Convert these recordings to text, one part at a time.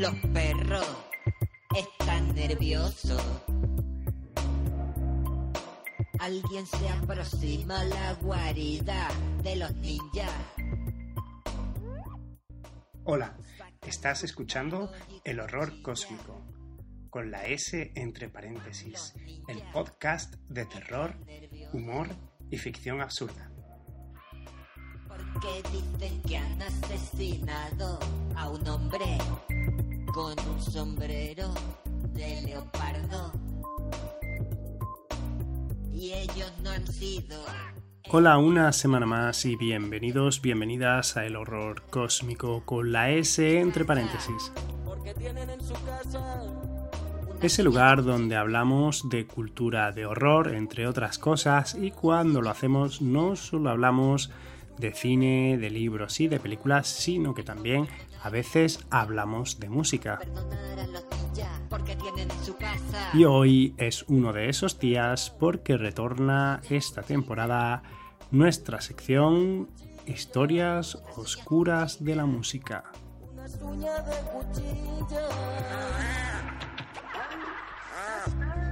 Los perros están nerviosos. Alguien se aproxima a la guarida de los ninjas. Hola, estás escuchando El Horror Cósmico, con la S entre paréntesis, el podcast de terror, humor y ficción absurda. Porque dicen que han asesinado a un hombre con un sombrero de leopardo. Y ellos no han sido. Hola, una semana más y bienvenidos, bienvenidas a El Horror Cósmico con la S entre paréntesis. Ese lugar donde hablamos de cultura de horror, entre otras cosas, y cuando lo hacemos no solo hablamos de cine, de libros y de películas, sino que también a veces hablamos de música. Perdonar a los ninjas porque tienen su casa. Y hoy es uno de esos días porque retorna esta temporada nuestra sección Historias Oscuras de la Música.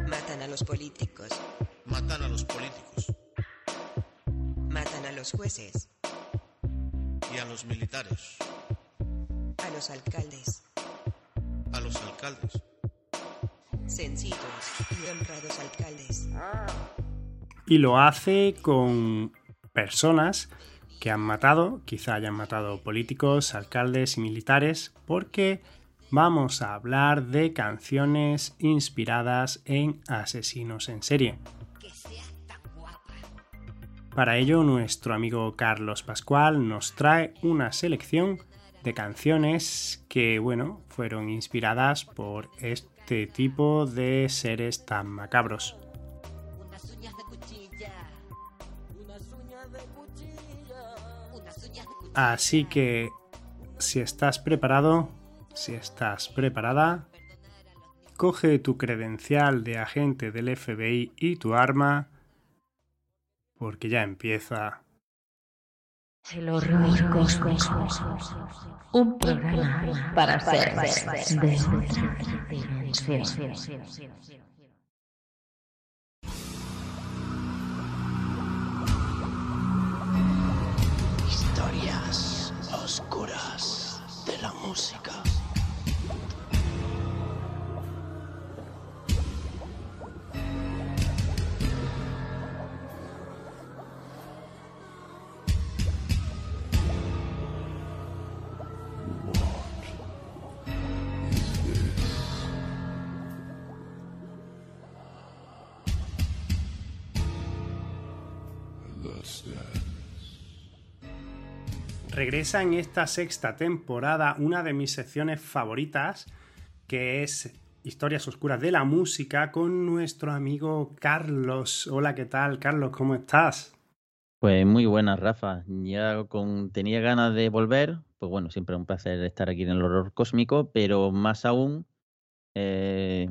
Matan a los políticos, Matan a los políticos matan a los jueces, y a los militares, a los alcaldes, a los alcaldes. sencillos y honrados alcaldes. Y lo hace con personas que han matado, quizá hayan matado políticos, alcaldes y militares, porque vamos a hablar de canciones inspiradas en asesinos en serie. Que seas tan guapa. Para ello, nuestro amigo Carlos Pascual nos trae una selección de canciones que, bueno, fueron inspiradas por este tipo de seres tan macabros. Así que, si estás preparado, si estás preparada, coge tu credencial de agente del FBI y tu arma, porque ya empieza. El horror cósmico. Un programa para seres de otra dimensión. Historias oscuras de la música. Regresa en esta sexta temporada una de mis secciones favoritas, que es Historias Oscuras de la Música, con nuestro amigo Carlos. Hola, ¿qué tal? Carlos, ¿cómo estás? Pues muy buenas, Rafa. Ya con, tenía ganas de volver, pues bueno, siempre un placer estar aquí en el horror cósmico, pero más aún eh,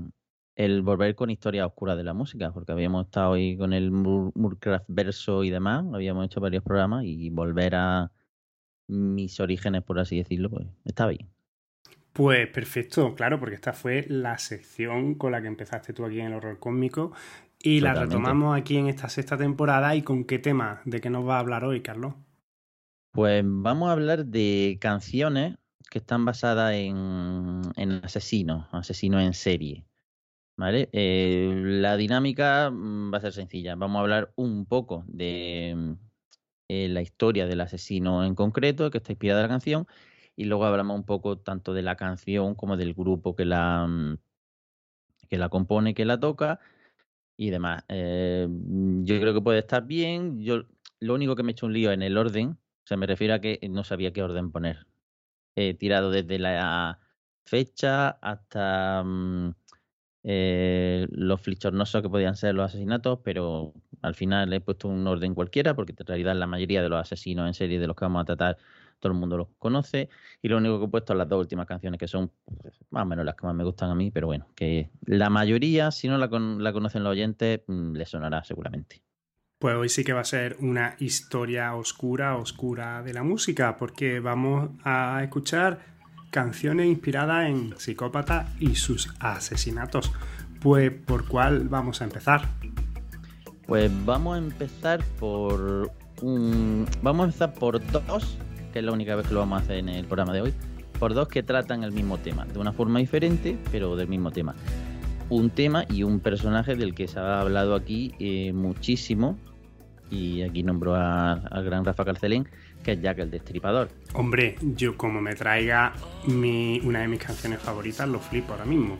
el volver con historias oscuras de la música, porque habíamos estado ahí con el Mur- Murcraft verso y demás, habíamos hecho varios programas y volver a mis orígenes, por así decirlo, pues está bien. Pues perfecto, claro, porque esta fue la sección con la que empezaste tú aquí en el horror cósmico y la retomamos aquí en esta sexta temporada. ¿Y con qué tema? ¿De qué nos va a hablar hoy, Carlos? Pues vamos a hablar de canciones que están basadas en, en asesinos, asesinos en serie. ¿Vale? Eh, la dinámica mm, va a ser sencilla. Vamos a hablar un poco de eh, la historia del asesino en concreto, que está inspirada en la canción, y luego hablamos un poco tanto de la canción como del grupo que la, mm, que la compone, que la toca y demás. Eh, mm, yo creo que puede estar bien. Yo lo único que me he hecho un lío en el orden, o sea, me refiero a que no sabía qué orden poner. He tirado desde la fecha hasta mm, eh, los flichornosos que podían ser los asesinatos, pero al final he puesto un orden cualquiera, porque en realidad la mayoría de los asesinos en serie de los que vamos a tratar, todo el mundo los conoce. Y lo único que he puesto son las dos últimas canciones, que son pues, más o menos las que más me gustan a mí, pero bueno, que la mayoría, si no la, con- la conocen los oyentes, mm, les sonará seguramente. Pues hoy sí que va a ser una historia oscura, oscura de la música, porque vamos a escuchar canciones inspiradas en psicópatas y sus asesinatos. Pues, ¿por cuál vamos a empezar? Pues vamos a empezar por un... Vamos a empezar por dos, que es la única vez que lo vamos a hacer en el programa de hoy, por dos que tratan el mismo tema, de una forma diferente, pero del mismo tema. Un tema y un personaje del que se ha hablado aquí eh, muchísimo, y aquí nombro al gran Rafa Carcelén, que es Jack el Destripador. Hombre, yo como me traiga mi, una de mis canciones favoritas, lo flipo ahora mismo.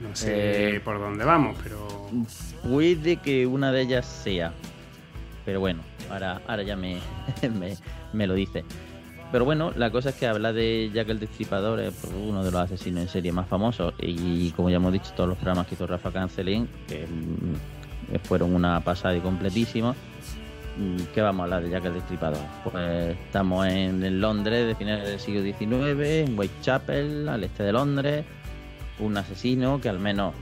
No sé Eh, por dónde vamos, pero... Puede que una de ellas sea. Pero bueno, ahora, ahora ya me, me, me lo dice. Pero bueno, la cosa es que habla de Jack el Destripador, es uno de los asesinos en serie más famosos. Y como ya hemos dicho, todos los programas que hizo Rafa Cancelín, que mm, fueron una pasada y completísima. Mm, ¿Qué vamos a hablar de Jack el Destripador? Pues estamos en, en Londres de finales del siglo XIX, en Whitechapel, al este de Londres. Un asesino que al menos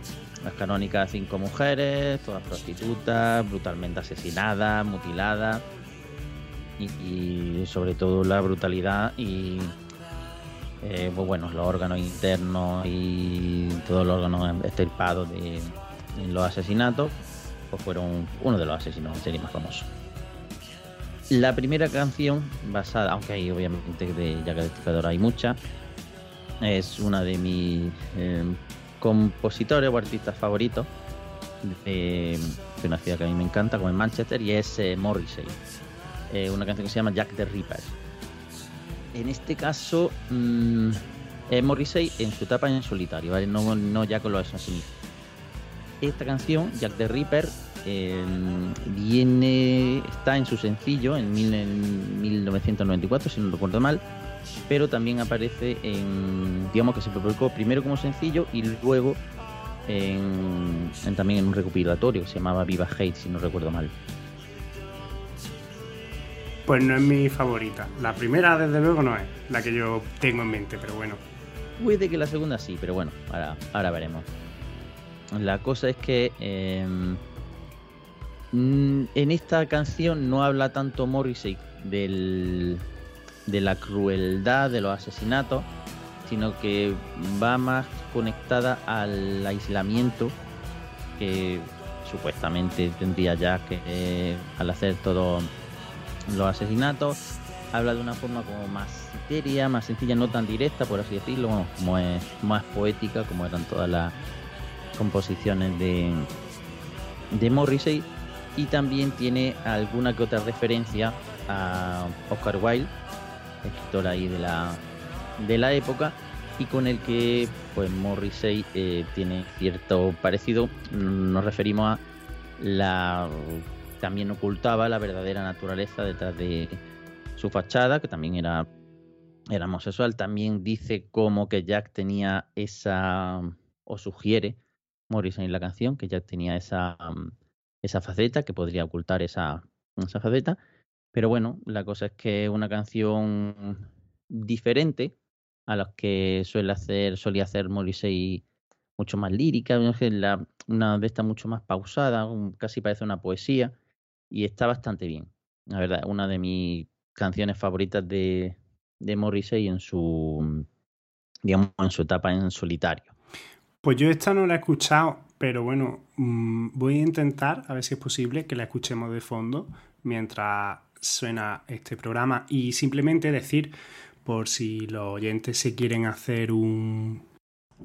las canónicas cinco mujeres, todas prostitutas, brutalmente asesinadas, mutiladas. Y, sobre todo la brutalidad y eh, pues bueno, los órganos internos y todos los órganos extirpados de, en los asesinatos, pues fueron uno de los asesinos en serie más famosos. La primera canción, basada, aunque hay obviamente de Jack Destripador hay muchas, es una de mis eh, compositores o artistas favoritos de, una ciudad que a mí me encanta, como en Manchester, y es eh, Morrissey. Eh, una canción que se llama Jack the Ripper. En este caso, mm, es Morrissey en su etapa en solitario, ¿vale? no, no ya con los asesinos. Esta canción, Jack the Ripper, eh, viene, está en su sencillo en, en 1994, si no recuerdo mal, pero también aparece en, digamos que se publicó primero como sencillo y luego en, en- también en un recopilatorio que se llamaba Viva Hate, si no recuerdo mal. Pues no es mi favorita. La primera, desde luego, no es la que yo tengo en mente, pero bueno. Puede que la segunda sí, pero bueno, ahora, ahora veremos. La cosa es que eh, mm, en esta canción no habla tanto Morrissey del, de la crueldad de los asesinatos, sino que va más conectada al aislamiento que supuestamente tendría ya que eh, al hacer todos los asesinatos. Habla de una forma como más seria, más sencilla, no tan directa, por así decirlo, bueno, como es más poética, como eran todas las composiciones de, de Morrissey. Y también tiene alguna que otra referencia a Oscar Wilde, escritor ahí de la, de la época, y con el que pues Morrissey eh, tiene cierto parecido. Nos referimos a la también ocultaba la verdadera naturaleza detrás de su fachada, que también era, era homosexual. También dice como que Jack tenía esa, o sugiere Morrison en la canción, que Jack tenía esa, esa faceta, que podría ocultar esa, esa faceta. Pero bueno, la cosa es que es una canción diferente a las que suele hacer, solía hacer Morrissey mucho más lírica, una de estas mucho más pausada, casi parece una poesía, y está bastante bien. La verdad, una de mis canciones favoritas de, de Morrissey en su digamos en su etapa en solitario. Pues yo esta no la he escuchado, pero bueno, mm, voy a intentar, a ver si es posible, que la escuchemos de fondo mientras suena este programa. Y simplemente decir, por si los oyentes se quieren hacer un,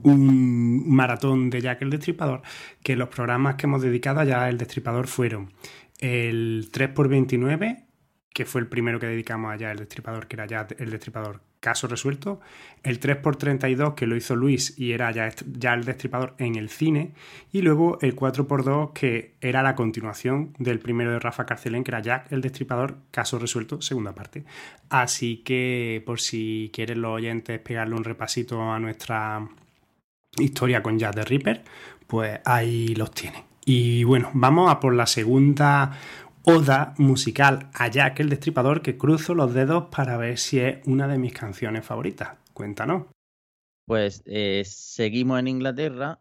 un maratón de Jack el Destripador, que los programas que hemos dedicado a Jack el Destripador fueron el 3x29, que fue el primero que dedicamos a Jack el Destripador, que era Jack el Destripador caso resuelto, el 3x32 que lo hizo Luis y era ya, ya el destripador en el cine, y luego el 4x2 que era la continuación del primero de Rafa Carcelén, que era Jack el destripador, caso resuelto, segunda parte. Así que por si quieren los oyentes pegarle un repasito a nuestra historia con Jack the Ripper, pues ahí los tienen. Y bueno, vamos a por la segunda oda musical a Jack el Destripador que cruzo los dedos para ver si es una de mis canciones favoritas. Cuéntanos. Pues eh, seguimos en Inglaterra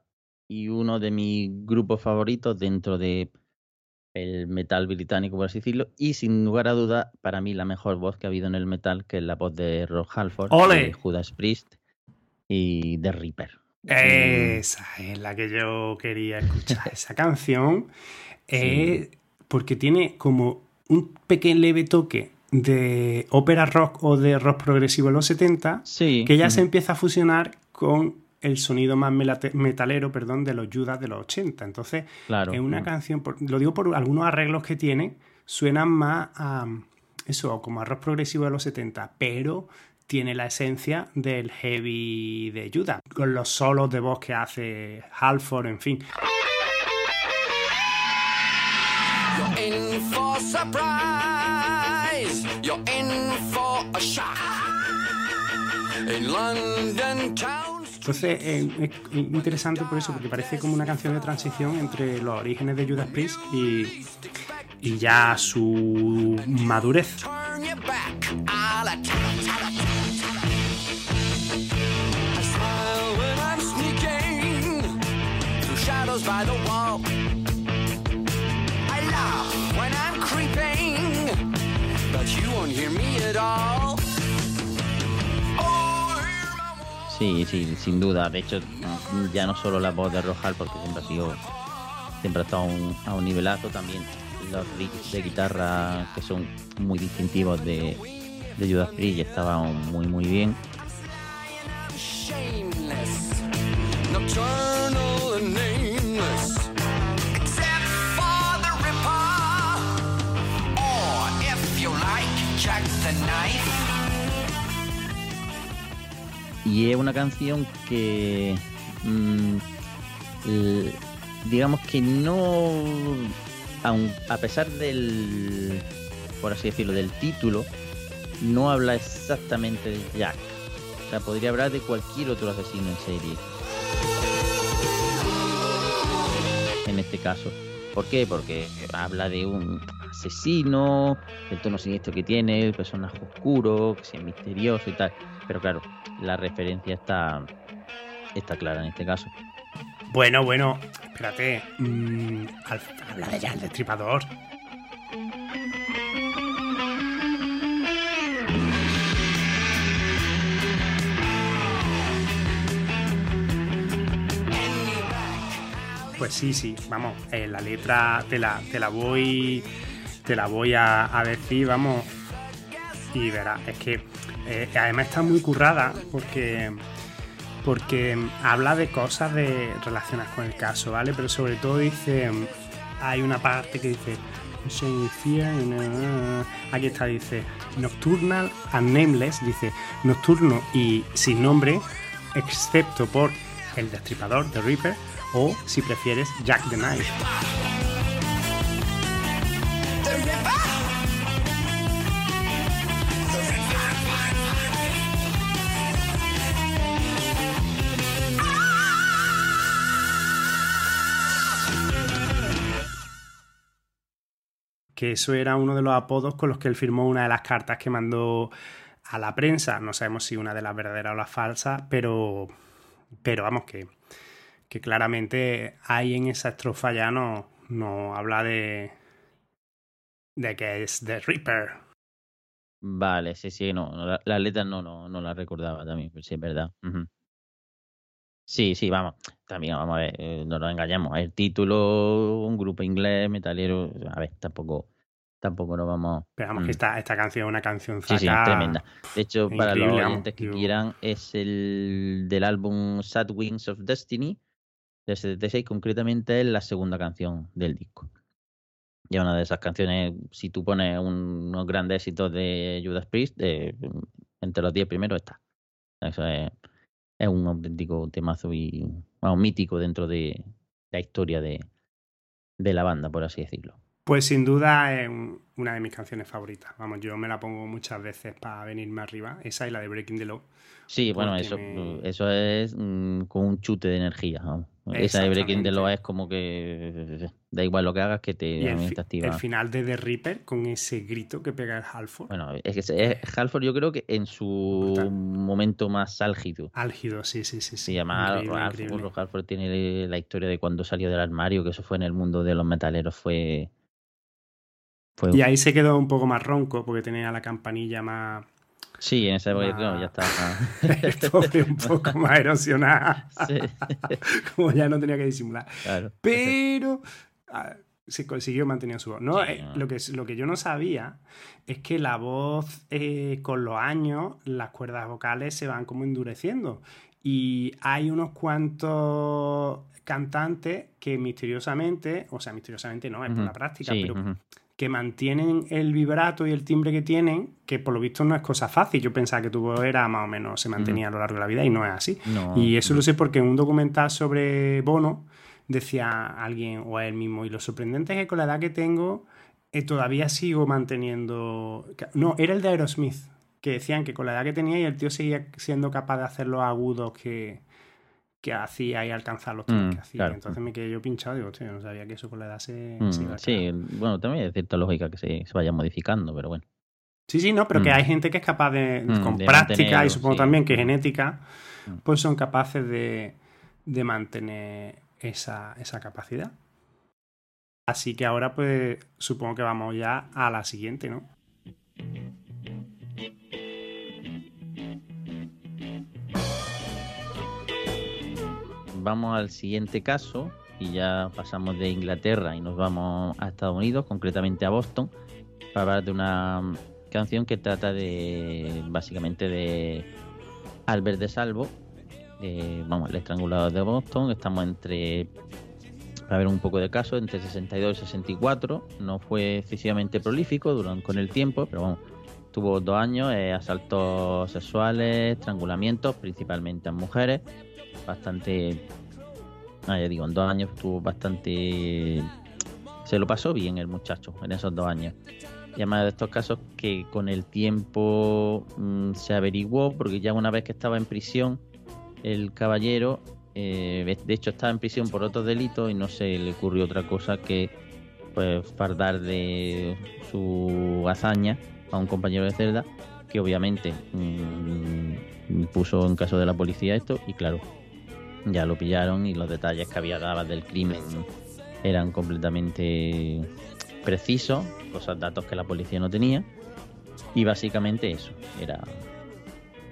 y uno de mis grupos favoritos dentro de el metal británico, por así decirlo, y sin lugar a duda, para mí la mejor voz que ha habido en el metal, que es la voz de Rob Halford, ¡Ole! de Judas Priest, y The Reaper. Esa es la que yo quería escuchar. Esa canción es porque tiene como un pequeño leve toque de ópera rock o de rock progresivo en los 70 Sí. que ya se empieza a fusionar con el sonido más metalero perdón, de los Judas de los 80. Entonces, Claro. es una mm. canción, lo digo por algunos arreglos que tiene, suenan más a eso, como a rock progresivo de los 70, pero tiene la esencia del heavy de Judas, con los solos de voz que hace Halford, en fin. Surprise. You're in for a shock. In London town. Entonces eh, es interesante por eso, porque parece como una canción de transición entre los orígenes de Judas Priest y, y ya su madurez. By the wall. I laugh when I'm Sí, sí, sin duda. De hecho, ya no solo la voz de Rojal, porque siempre ha sido. Siempre ha estado a un, a un nivelazo también. Los riffs de guitarra que son muy distintivos de, de Judas Priest estaban muy, muy bien. nocturnal Y es una canción que. mm, digamos que no. a pesar del. por así decirlo, del título, no habla exactamente de Jack. O sea, podría hablar de cualquier otro asesino en serie. En este caso. ¿Por qué? Porque habla de un asesino, del tono siniestro que tiene, el personaje oscuro, que sea misterioso y tal. Pero claro, la referencia está, está clara en este caso. Bueno, bueno, espérate. mm, habla de ya el destripador. Pues sí, sí, vamos, eh, la letra te la, te la voy te la voy a, decir, vamos, y verás, es que eh, además está muy currada porque porque habla de cosas de, relacionadas con el caso, ¿vale? Pero sobre todo dice, hay una parte que dice, na- aquí está, dice, Nocturnal and Nameless, dice, nocturno y sin nombre, excepto por el destripador, The Reaper, o si prefieres, Jack the Knife. Que eso era uno de los apodos con los que él firmó una de las cartas que mandó a la prensa. No sabemos si una de las verdaderas o las falsas, pero, pero vamos, que, que claramente ahí en esa estrofa ya no, no habla de, de que es The Reaper. Vale, sí, sí, no, la, la letra no, no, no la recordaba también, sí es verdad. Sí, sí, vamos, también vamos a ver, eh, no nos engañamos, el título, un grupo inglés, metalero, a ver, tampoco, tampoco nos vamos... Pero vamos, mm. que esta, esta canción es una canción Sí, sí, tremenda. De hecho, para los vamos, oyentes que yo- quieran, es el del álbum Sad Wings of Destiny del 76, concretamente es la segunda canción del disco. Y una de esas canciones, si tú pones un- unos grandes éxitos de Judas Priest, eh, entre los 10 primeros está. Eso es, un auténtico temazo y vamos, mítico dentro de la historia de, de la banda, por así decirlo. Pues sin duda es un- una de mis canciones favoritas. Vamos, yo me la pongo muchas veces para venirme arriba. Esa y la de Breaking the Law. Sí, bueno, eso, me- eso es mm, con un chute de energía. Esa de Breaking the Law es como que da igual lo que hagas que te, Y el, activa. el final de The Reaper con ese grito que pega el Halford. Bueno, es que es Halford yo creo que en su momento más álgido. Álgido, sí, sí, sí. sí. Se llama Increíble, Halford, increíble. Halford tiene la historia de cuando salió del armario, que eso fue en el mundo de los metaleros, fue... fue Y ahí se quedó un poco más ronco porque tenía la campanilla más, Sí, en esa época Ah. ya estaba. pobre un poco más erosionada. Sí, Como ya no tenía que disimular. claro. Pero ah, se consiguió mantener su voz. No, Sí, Eh, no. lo, que, lo que yo no sabía es que la voz, eh, con los años, las cuerdas vocales se van como endureciendo. Y hay unos cuantos cantantes que misteriosamente, o sea, misteriosamente no, es por la práctica, Sí, pero. Que mantienen el vibrato y el timbre que tienen, que por lo visto no es cosa fácil. Yo pensaba que tu voz era más o menos, se mantenía a lo largo de la vida y no es así. No, y eso no. lo sé porque en un documental sobre Bono decía alguien o él mismo, y lo sorprendente es que con la edad que tengo eh, todavía sigo manteniendo... No, era el de Aerosmith, que decían que con la edad que tenía y el tío seguía siendo capaz de hacer los agudos que, que hacía y alcanzar los Mm, que hacía. claro. Entonces me quedé yo pinchado, digo, tío, no sabía que eso con la edad se... Mm, se iba a sí, bueno, también hay cierta lógica que se, se vaya modificando, pero bueno. Sí, sí, no, pero que Mm. hay gente que es capaz de, Mm, con de práctica y supongo sí. también que genética, Mm. pues son capaces de, de mantener esa, esa capacidad. Así que ahora, pues supongo que vamos ya a la siguiente, ¿no? Vamos al siguiente caso y ya pasamos de Inglaterra y nos vamos a Estados Unidos, concretamente a Boston, para hablar de una canción que trata de básicamente de Albert de Salvo, de, vamos, el estrangulador de Boston. Estamos entre, para ver un poco de caso, entre 62 y 64. No fue excesivamente prolífico durante, con el tiempo, pero vamos, tuvo dos años, eh, asaltos sexuales, estrangulamientos, principalmente a mujeres, bastante, ah, ya digo, en dos años tuvo bastante, se lo pasó bien el muchacho en esos dos años. Y además de estos casos que con el tiempo mm, se averiguó, porque ya una vez que estaba en prisión, el caballero, eh, de hecho estaba en prisión por otros delitos y no se le ocurrió otra cosa que pues fardar de su hazaña a un compañero de celda que obviamente mm, puso en caso de la policía esto y claro ya lo pillaron y los detalles que había dado del crimen eran completamente precisos cosas datos que la policía no tenía. Y básicamente eso era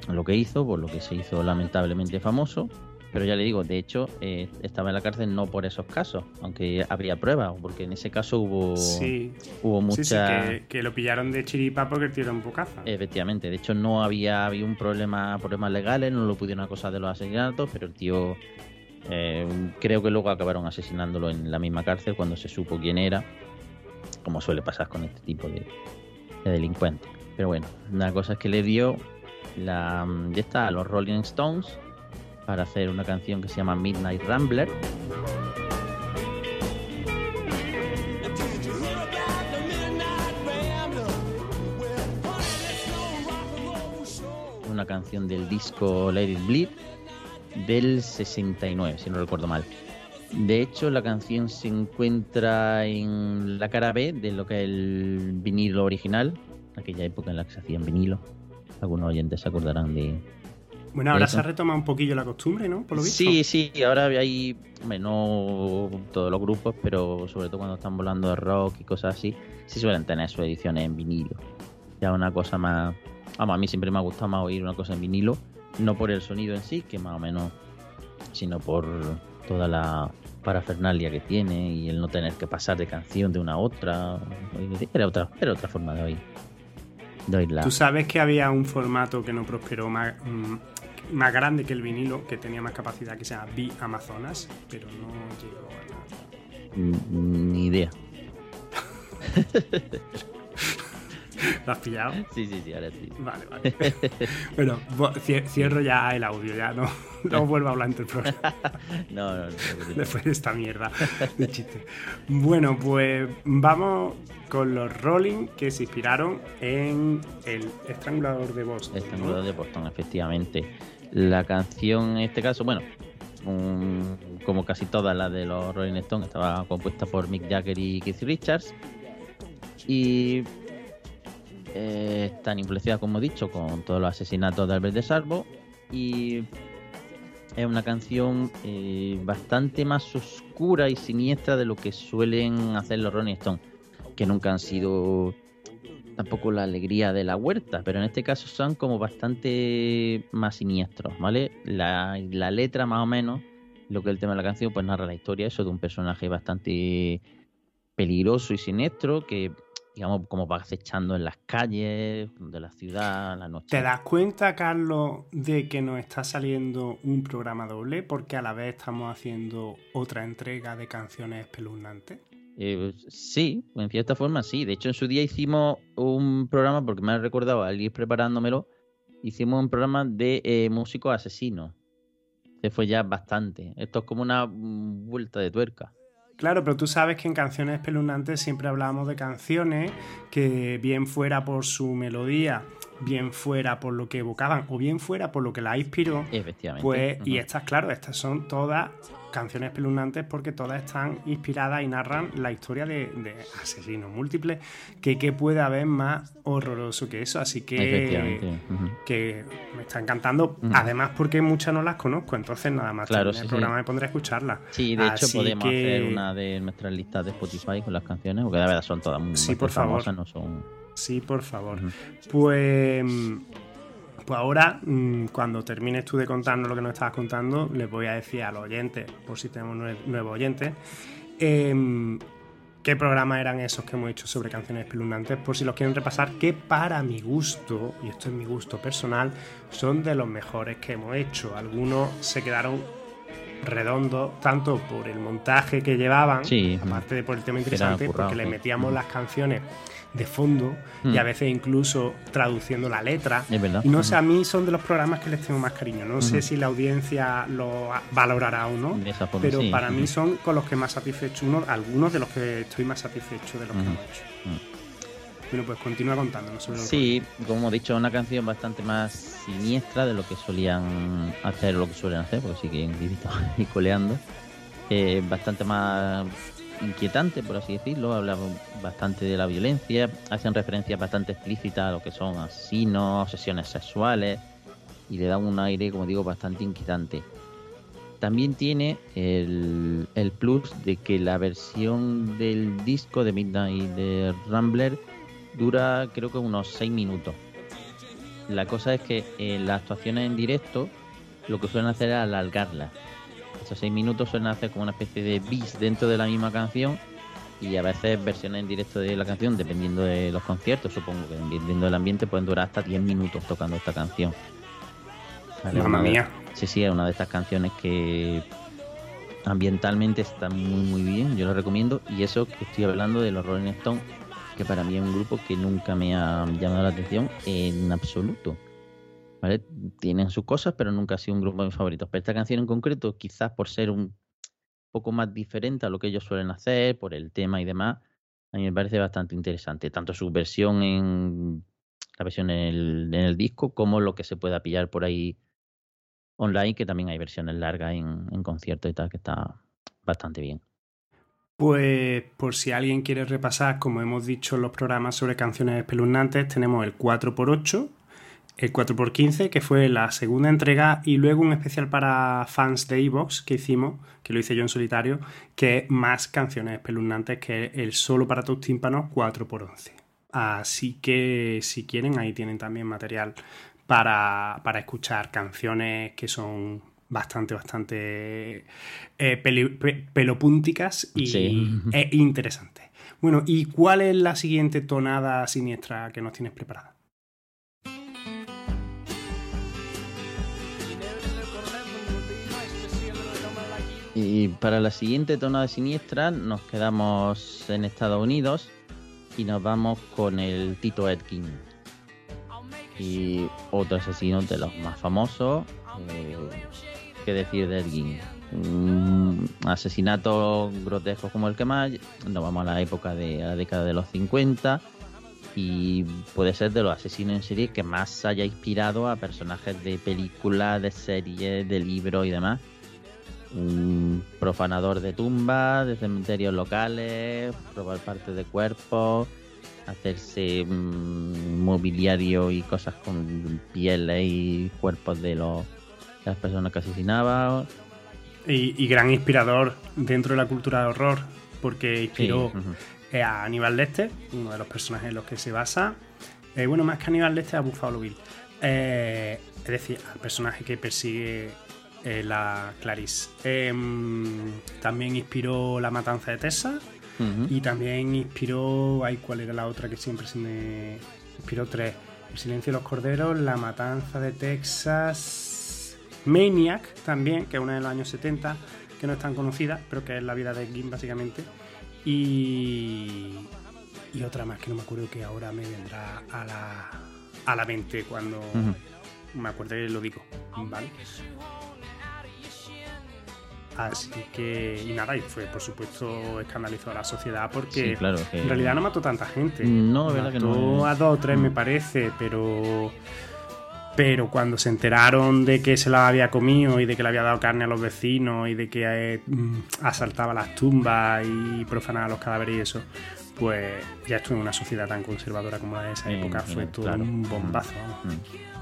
lo que hizo por lo que se hizo lamentablemente famoso pero ya le digo, de hecho, eh, estaba en la cárcel no por esos casos, aunque habría pruebas, porque en ese caso hubo, Sí, hubo sí, sí, mucha... que, que lo pillaron de chiripa porque un bocaza. Efectivamente, de hecho no había, había un problema, problemas legales, no lo pudieron acusar de los asesinatos, pero el tío eh, creo que luego acabaron asesinándolo en la misma cárcel cuando se supo quién era, como suele pasar con este tipo de, de delincuentes. Pero bueno, una cosa es que le dio la, ya está, a los Rolling Stones para hacer una canción que se llama Midnight Rambler. Una canción del disco Let It Bleed del 69, si no recuerdo mal. De hecho, la canción se encuentra en la cara B de lo que es el vinilo original, aquella época en la que se hacían vinilo. Algunos oyentes se acordarán de, Bueno, ahora se ha retomado un poquillo la costumbre, ¿no? Por lo visto. Sí, sí, ahora hay, no todos los grupos, pero sobre todo cuando están volando de rock y cosas así, sí suelen tener sus ediciones en vinilo. Ya una cosa más, vamos, a mí siempre me ha gustado más oír una cosa en vinilo, no por el sonido en sí, que más o menos, sino por toda la parafernalia que tiene y el no tener que pasar de canción de una a otra. Era otra, era otra forma de oír. De oírla. Tú sabes que había un formato que no prosperó más, mm, más grande que el vinilo, que tenía más capacidad, que se llama B Amazonas, pero no llegó a nada. Mm, Ni idea. ¿Lo has pillado? Sí, sí, sí, ahora sí. Vale, vale. bueno, cierro ya el audio, ya no, no vuelvo a hablar entre el programa No, no, no. no. después de esta mierda de chiste. Bueno, pues vamos con los Rolling que se inspiraron en el estrangulador de Boston. Estrangulador de Boston, efectivamente. La canción, en este caso, bueno, como casi todas las de los Rolling Stones, estaba compuesta por Mick Jagger y Keith Richards. Y eh, están influenciadas, como he dicho, con todos los asesinatos de Albert de Salvo. Y es una canción eh, bastante más oscura y siniestra de lo que suelen hacer los Rolling Stones, que nunca han sido tampoco la alegría de la huerta, pero en este caso son como bastante más siniestros, ¿vale? La, la letra más o menos, lo que es el tema de la canción, pues narra la historia, eso de un personaje bastante peligroso y siniestro que digamos, como va acechando en las calles de la ciudad, la noche. ¿Te das cuenta, Carlos, de que nos está saliendo un programa doble porque a la vez estamos haciendo otra entrega de canciones espeluznantes? Eh, sí, en cierta forma sí. De hecho, en su día hicimos un programa, porque me ha recordado al ir preparándomelo, hicimos un programa de eh, músicos asesinos. Se fue ya bastante. Esto es como una mm, vuelta de tuerca. Claro, pero tú sabes que en canciones espeluznantes siempre hablábamos de canciones que bien fuera por su melodía, bien fuera por lo que evocaban o bien fuera por lo que la inspiró. Efectivamente. Pues, y estas, claro, estas son todas canciones espeluznantes porque todas están inspiradas y narran la historia de, de asesinos múltiples. Que qué puede haber más horroroso que eso. Así que ujú. que me está encantando. Además, porque muchas no las conozco, entonces nada más Claro, sí, el sí. programa me pondré a escucharlas. Sí, de hecho podemos que- hacer una de nuestras listas de Spotify con las canciones, porque la verdad son todas muy, Sí, muy por favor. no son... Sí, por favor. Pues, pues ahora, mm, cuando termines tú de contarnos lo que nos estabas contando, les voy a decir a los oyentes, por si tenemos nue- nuevos oyentes, em, qué programas eran esos que hemos hecho sobre canciones espeluznantes, por si los quieren repasar, que para mi gusto, y esto es mi gusto personal, son de los mejores que hemos hecho. Algunos se quedaron redondos, tanto por el montaje que llevaban, Sí, aparte de por el tema interesante, porque le metíamos las canciones de fondo y Mm. a veces incluso traduciendo la letra. Es verdad. Y no sé, a mí son de los programas que les tengo más cariño. No sé si la audiencia lo valorará o no, forma, pero sí. para mí son con los que más satisfecho, uno, algunos de los que estoy más satisfecho de los que hemos hecho. Bueno, pues continúa contándonos sobre lo Sí, como he dicho, una canción bastante más siniestra de lo que solían hacer o lo que suelen hacer, porque siguen vivito y coleando. Eh, bastante más inquietante, por así decirlo. Hablan bastante de la violencia, hacen referencias bastante explícitas a lo que son asesinos, obsesiones sexuales y le dan un aire, como digo, bastante inquietante. También tiene el, el plus de que la versión del disco de Midnight de Rambler dura creo que unos 6 minutos. La cosa es que en las actuaciones en directo lo que suelen hacer es alargarlas. 6 minutos suelen hacer como una especie de bis dentro de la misma canción y a veces versiones en directo de la canción, dependiendo de los conciertos, supongo que dependiendo del ambiente, pueden durar hasta 10 minutos tocando esta canción. Vale, Mamma de- mía. Sí, sí, es una de estas canciones que ambientalmente está muy muy bien, yo lo recomiendo y eso que estoy hablando de los Rolling Stones, que para mí es un grupo que nunca me ha llamado la atención en absoluto. Tienen sus cosas, pero nunca ha sido un grupo de mis favoritos. Pero esta canción en concreto, quizás por ser un poco más diferente a lo que ellos suelen hacer, por el tema y demás, a mí me parece bastante interesante. Tanto su versión en la versión en el, disco, como lo que se pueda pillar por ahí online, que también hay versiones largas en, en conciertos y tal, que está bastante bien. Pues por si alguien quiere repasar, como hemos dicho en los programas sobre canciones espeluznantes, tenemos el 4x8, el 4x15, que fue la segunda entrega, y luego un especial para fans de Evox que hicimos, que lo hice yo en solitario, que es más canciones espeluznantes que el solo para tus tímpanos 4x11. Así que si quieren, ahí tienen también material para, para escuchar canciones que son bastante, bastante eh, peli- pe- pelopúnticas y Sí. e interesantes. Bueno, ¿y cuál es la siguiente tonada siniestra que nos tienes preparada? Y para la siguiente tonada siniestra nos quedamos en Estados Unidos y nos vamos con el Tito Edkin. Y otro asesino de los más famosos. Eh, ¿Qué decir de Edkin? Un asesinato grotesco como el que más. Nos vamos a la época de la década de los 50 y puede ser de los asesinos en serie que más haya inspirado a personajes de películas, de series, de libros y demás un profanador de tumbas, de cementerios locales, robar partes de cuerpos, hacerse mm, mobiliario y cosas con pieles y cuerpos de, los, de las personas que asesinaba. Y, y gran inspirador dentro de la cultura de horror, porque Sí, inspiró a Aníbal Lecter, uno de los personajes en los que se basa, Eh, bueno, más que Aníbal Lecter a Buffalo Bill. Eh, es decir, al personaje que persigue eh, la Clarice. Em, también inspiró La Matanza de Texas Ujú. y también inspiró. Ay, ¿cuál era la otra que siempre se me. Inspiró tres: El Silencio de los Corderos, La Matanza de Texas, Maniac también, que es una de los años 70, que no es tan conocida, pero que es la vida de Gim básicamente. Y. Y otra más que no me acuerdo que ahora me vendrá a la, a la mente cuando me acuerdo y lo digo. ¿Vale? Así que, y nada, y fue por supuesto escandalizó a la sociedad porque Sí, claro, que- en realidad no mató tanta gente. No, es verdad que no. a dos o tres, me Mm. parece, pero. Pero cuando se enteraron de que se la había comido y de que le había dado carne a los vecinos y de que eh, mm, asaltaba las tumbas y profanaba los cadáveres y eso, pues ya esto en una sociedad tan conservadora como la de esa Sí, época fue todo claro. un bombazo. vamos. Mm.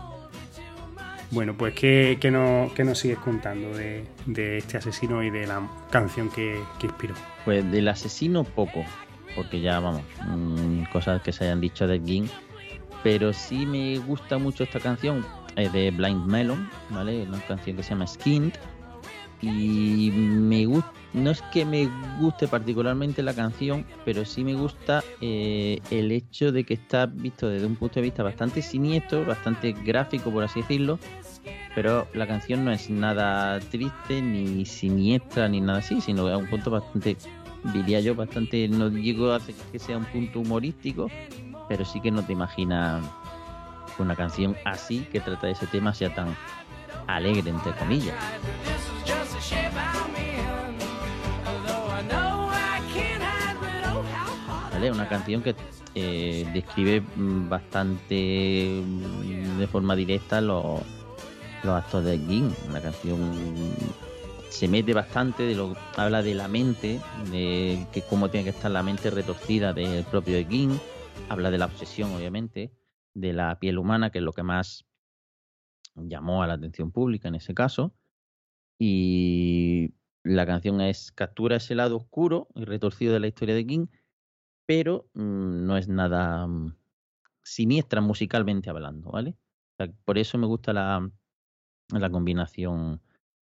Bueno, pues ¿qué, nos, qué nos sigues contando de, de este asesino y de la canción que, que inspiró? Pues del asesino poco, porque ya vamos, mm, cosas que se hayan dicho de Ging, pero sí me gusta mucho esta canción, es de Blind Melon, ¿vale? Una canción que se llama Skinned, y me gusta, no es que me guste particularmente la canción, pero sí me gusta eh, el hecho de que está visto desde un punto de vista bastante siniestro, bastante gráfico, por así decirlo, pero la canción no es nada triste, ni siniestra, ni nada así, sino es un punto bastante, diría yo, bastante, no digo que sea un punto humorístico, pero sí que no te imaginas una canción así, que trata de ese tema, sea tan alegre, entre comillas. ¿Vale? Una canción que eh, describe mm, bastante mm, de forma directa los, los actos de Ging. Una canción se mete bastante de lo habla de la mente, de cómo tiene que estar la mente retorcida del propio Ging. Habla de la obsesión, obviamente, de la piel humana, que es lo que más llamó a la atención pública en ese caso. Y la canción es captura ese lado oscuro y retorcido de la historia de King, pero mm, no es nada mm, siniestra musicalmente hablando, ¿vale? Por eso me gusta la, la combinación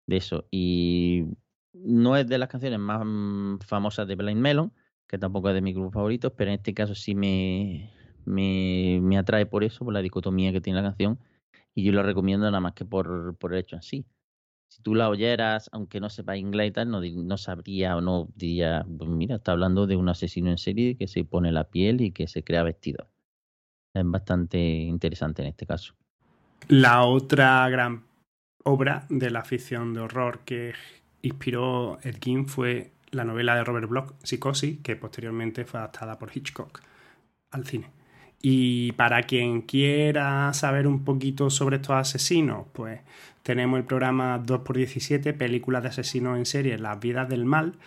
de eso. Y no es de las canciones más mm, famosas de Blind Melon, que tampoco es de mis grupos favoritos, pero en este caso sí me, me, me atrae por eso, por la dicotomía que tiene la canción. Y yo la recomiendo nada más que por, por el hecho en sí si tú la oyeras, aunque no sepa inglés y tal, no, no sabría o no diría, pues mira, está hablando de un asesino en serie que se pone la piel y que se crea vestido. Es bastante interesante en este caso. La otra gran obra de la ficción de horror que inspiró Gein fue la novela de Robert Bloch, Psicosis, que posteriormente fue adaptada por Hitchcock al cine. Y para quien quiera saber un poquito sobre estos asesinos, pues tenemos el programa 2x17, películas de asesinos en serie, Las vidas del mal,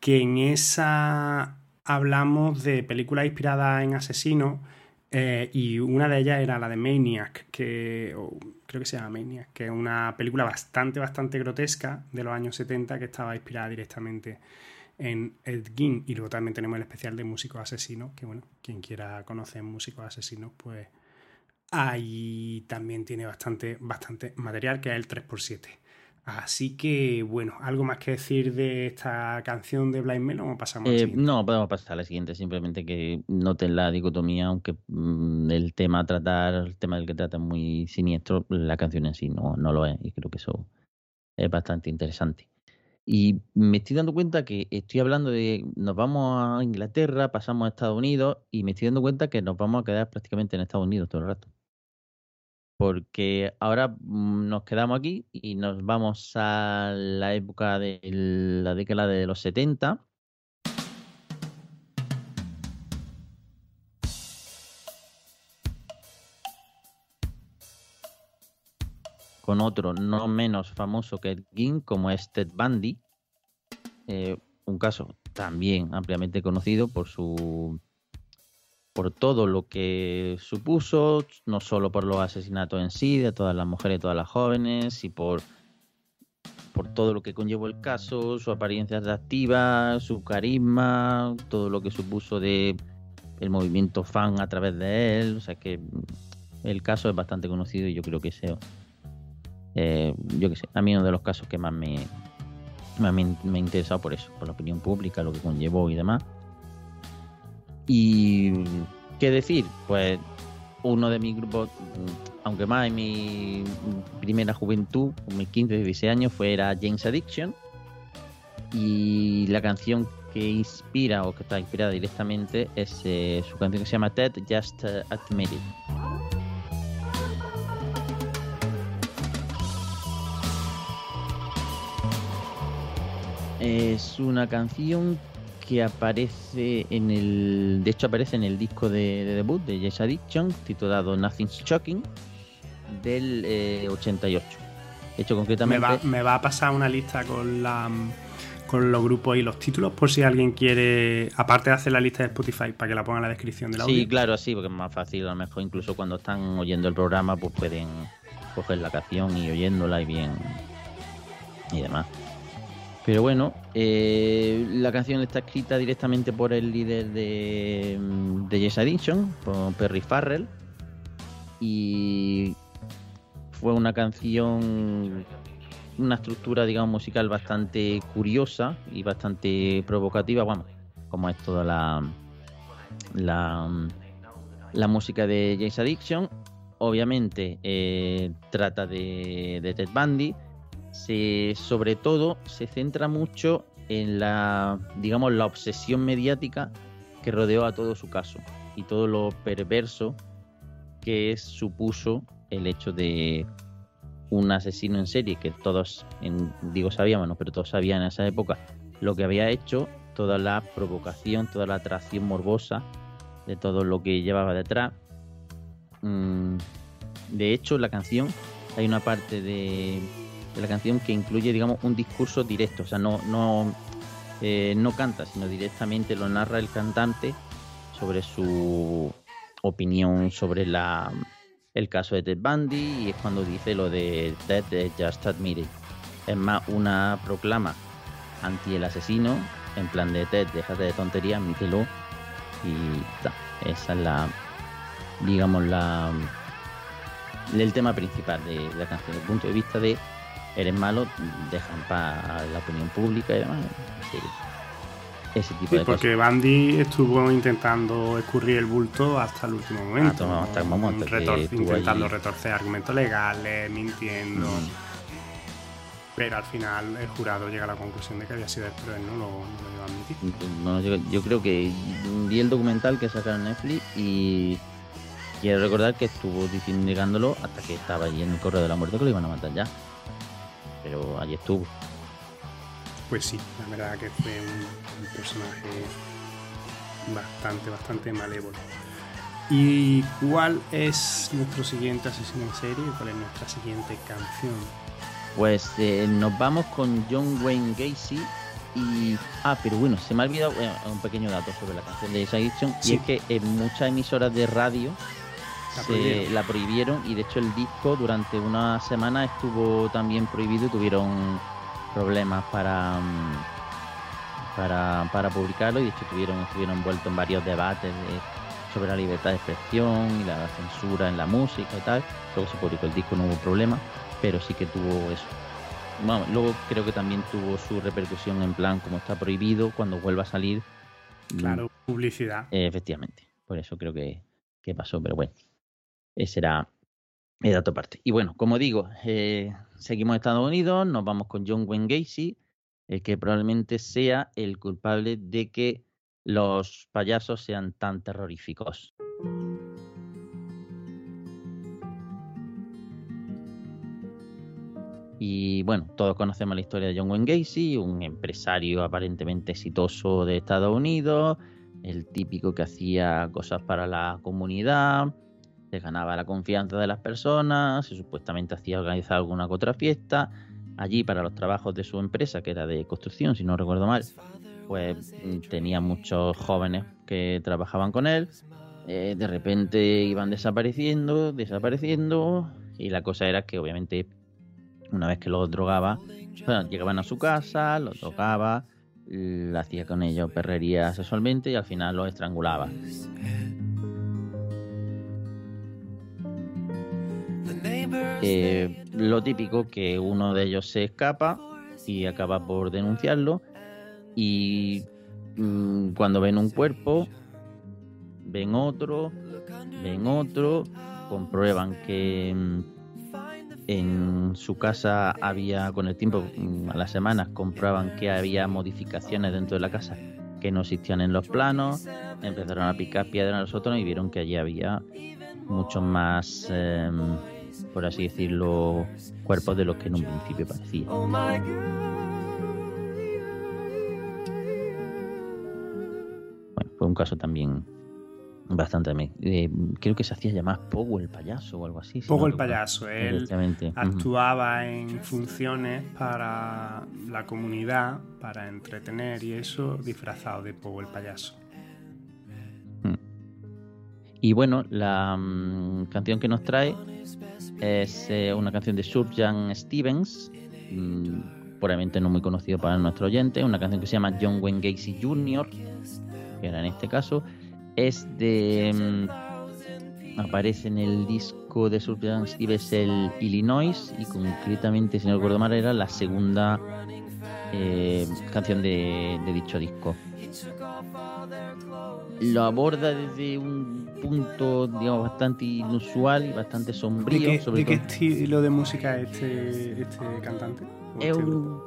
que en esa hablamos de películas inspiradas en asesinos eh, y una de ellas era la de Maniac, que creo que se llama Maniac, que es una película bastante, bastante grotesca de los años 70 que estaba inspirada directamente en Ed Gein. Y luego también tenemos el especial de músicos asesinos, que bueno, quien quiera conocer músicos asesinos, pues ahí también tiene bastante, bastante material, que es el 3x7. Así que, bueno, ¿algo más que decir de esta canción de Blind Melon o pasamos Eh, siguiente? no, podemos pasar a la siguiente, simplemente que noten la dicotomía, aunque mm, el tema a tratar, el tema del que trata es muy siniestro, la canción en sí no, no lo es, y creo que eso es bastante interesante. Y me estoy dando cuenta que estoy hablando de, nos vamos a Inglaterra, pasamos a Estados Unidos, y me estoy dando cuenta que nos vamos a quedar prácticamente en Estados Unidos todo el rato. Porque ahora mm, nos quedamos aquí y nos vamos a la época de la década de los 70 con otro no menos famoso que Ed como es Ted Bundy. Eh, un caso también ampliamente conocido por su por todo lo que supuso, no solo por los asesinatos en sí, de todas las mujeres, todas las jóvenes, y por, por todo lo que conllevó el caso, su apariencia atractiva, su carisma, todo lo que supuso de el movimiento fan a través de él. O sea que el caso es bastante conocido y yo creo que ese, eh, yo que sé, a mí uno de los casos que más me, me, me ha interesado por eso, por la opinión pública, lo que conllevó y demás. Y qué decir, pues uno de mis grupos, mm, aunque más en mi primera juventud, mis 15, 16 años, fue era James Addiction. Y la canción que inspira o que está inspirada directamente es eh, su canción que se llama Ted Just uh, Admit It. Es una canción que aparece en el. De hecho, aparece en el disco de, de debut de Yes Addiction, titulado Nothing's Shocking, del eh, 88. De hecho, Me concretamente. va, me va a pasar una lista con la con los grupos y los títulos por si alguien quiere, aparte de hacer la lista de Spotify, para que la ponga en la descripción del audio. Sí, claro, sí, porque es más fácil. A lo mejor incluso cuando están oyendo el programa, pues pueden coger la canción y oyéndola y bien. y demás. Pero bueno, eh, la canción está escrita directamente por el líder de, de Yes Addiction, por Perry Farrell. Y fue una canción, una estructura, digamos, musical bastante curiosa y bastante provocativa, vamos, como es toda la, la, la música de James Addiction. Obviamente eh, trata de, de Ted Bundy. Se, sobre todo se centra mucho en la, digamos, la obsesión mediática que rodeó a todo su caso y todo lo perverso que supuso el hecho de un asesino en serie que todos, en- digo sabíamos, ¿no? pero todos sabían en esa época lo que había hecho, toda la provocación, toda la atracción morbosa de todo lo que llevaba detrás. Mm, de hecho, la canción, hay una parte de, de la canción que incluye, digamos, un discurso directo, o sea, no, no, eh, no canta, sino directamente lo narra el cantante sobre su opinión sobre la, el caso de Ted Bundy y es cuando dice lo de Ted eh, Just Admit It. Es más una proclama anti el asesino, en plan de Ted, déjate de tonterías, admítelo y ta. Esa es la, digamos, la el tema principal de la canción, el punto de vista de eres malo, deja en paz a la opinión pública y demás. Sí, ese tipo Sí, de cosas. porque Bandy estuvo intentando escurrir el bulto hasta el último momento. hasta- hasta el momento que Retor- intentando allí. retorcer argumentos legales, mintiendo. Mm. Pero al final el jurado llega a la conclusión de que había sido él, pero él no lo, no lo iba a admitir. Bueno, yo, yo creo que vi el documental que sacaron en Netflix y quiero recordar que estuvo diciendo negándolo hasta que estaba allí en el correo de la muerte que lo iban a matar ya. Pero allí estuvo. Pues sí, la verdad que fue un, un personaje bastante, bastante malévolo. ¿Y cuál es nuestro siguiente asesino en serie? ¿Cuál es nuestra siguiente canción? Pues eh, nos vamos con John Wayne Gacy y... Ah, pero bueno, se me ha olvidado bueno, un pequeño dato sobre la canción de Addiction Sí. y es que en muchas emisoras de radio La se prohibieron. la prohibieron y de hecho el disco durante una semana estuvo también prohibido y tuvieron problemas para mm, para, para publicarlo y de hecho tuvieron, estuvieron envueltos en varios debates de- sobre la libertad de expresión y la censura en la música y tal. Luego se publicó el disco, no hubo problema, pero sí que tuvo eso. Luego creo que también tuvo su repercusión en plan como está prohibido cuando vuelva a salir. mm, Claro, publicidad. eh, efectivamente, por eso creo que, que pasó, pero bueno, ese era el dato aparte. Y bueno, como digo, eh, seguimos en Estados Unidos, nos vamos con John Wayne Gacy, el que probablemente sea el culpable de que los payasos sean tan terroríficos. Y bueno, todos conocemos la historia de John Wayne Gacy, un empresario aparentemente exitoso de Estados Unidos, el típico que hacía cosas para la comunidad, se ganaba la confianza de las personas, y supuestamente hacía organizar alguna que otra fiesta. Allí para los trabajos de su empresa, que era de construcción, si no recuerdo mal, pues mm, tenía muchos jóvenes que trabajaban con él. Eh, de repente iban desapareciendo, desapareciendo, y la cosa era que obviamente una vez que los drogaba, bueno, llegaban a su casa, los tocaba, hacía con ellos perrería sexualmente y al final los estrangulaba. Eh, lo típico que uno de ellos se escapa y acaba por denunciarlo. Y mm, cuando ven un cuerpo ven otro ven otro comprueban que mm, en su casa había con el tiempo mm, a las semanas comprobaban que había modificaciones dentro de la casa que no existían en los planos empezaron a picar piedra en los otros y vieron que allí había muchos más em, por así decirlo, cuerpos de los que en un principio parecía. Bueno, fue un caso también bastante... eh, creo que se hacía llamar Pogo el payaso o algo así. si Pogo no el payaso, él actuaba en funciones para la comunidad, para entretener y eso, disfrazado de Pogo el payaso. Y bueno, la mm, canción que nos trae es eh, una canción de Surjan Stevens, mm, probablemente no muy conocido para nuestro oyente, una canción que se llama John Wayne Gacy Jr., que era en este caso, es de... mm, aparece en el disco de Surjan Stevens el Illinois y concretamente, si no recuerdo era la segunda eh, canción de dicho disco lo aborda desde un punto, digamos, bastante inusual y bastante ¿De sombrío. qué, sobre de qué todo. estilo de música es este, este cantante? ¿O Es este un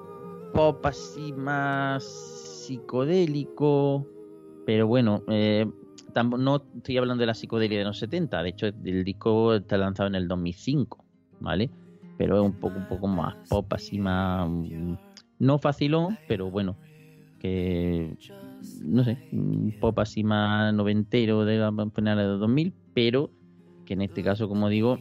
pop así más psicodélico, pero bueno, eh, no estoy hablando de la psicodelia de los 70, de hecho el disco está lanzado en el 2005, ¿vale? Pero es un poco, un poco más pop así más... mm, No facilón, pero bueno, que no sé, un pop así más noventero de la finales de 2000, pero que en este caso, como digo,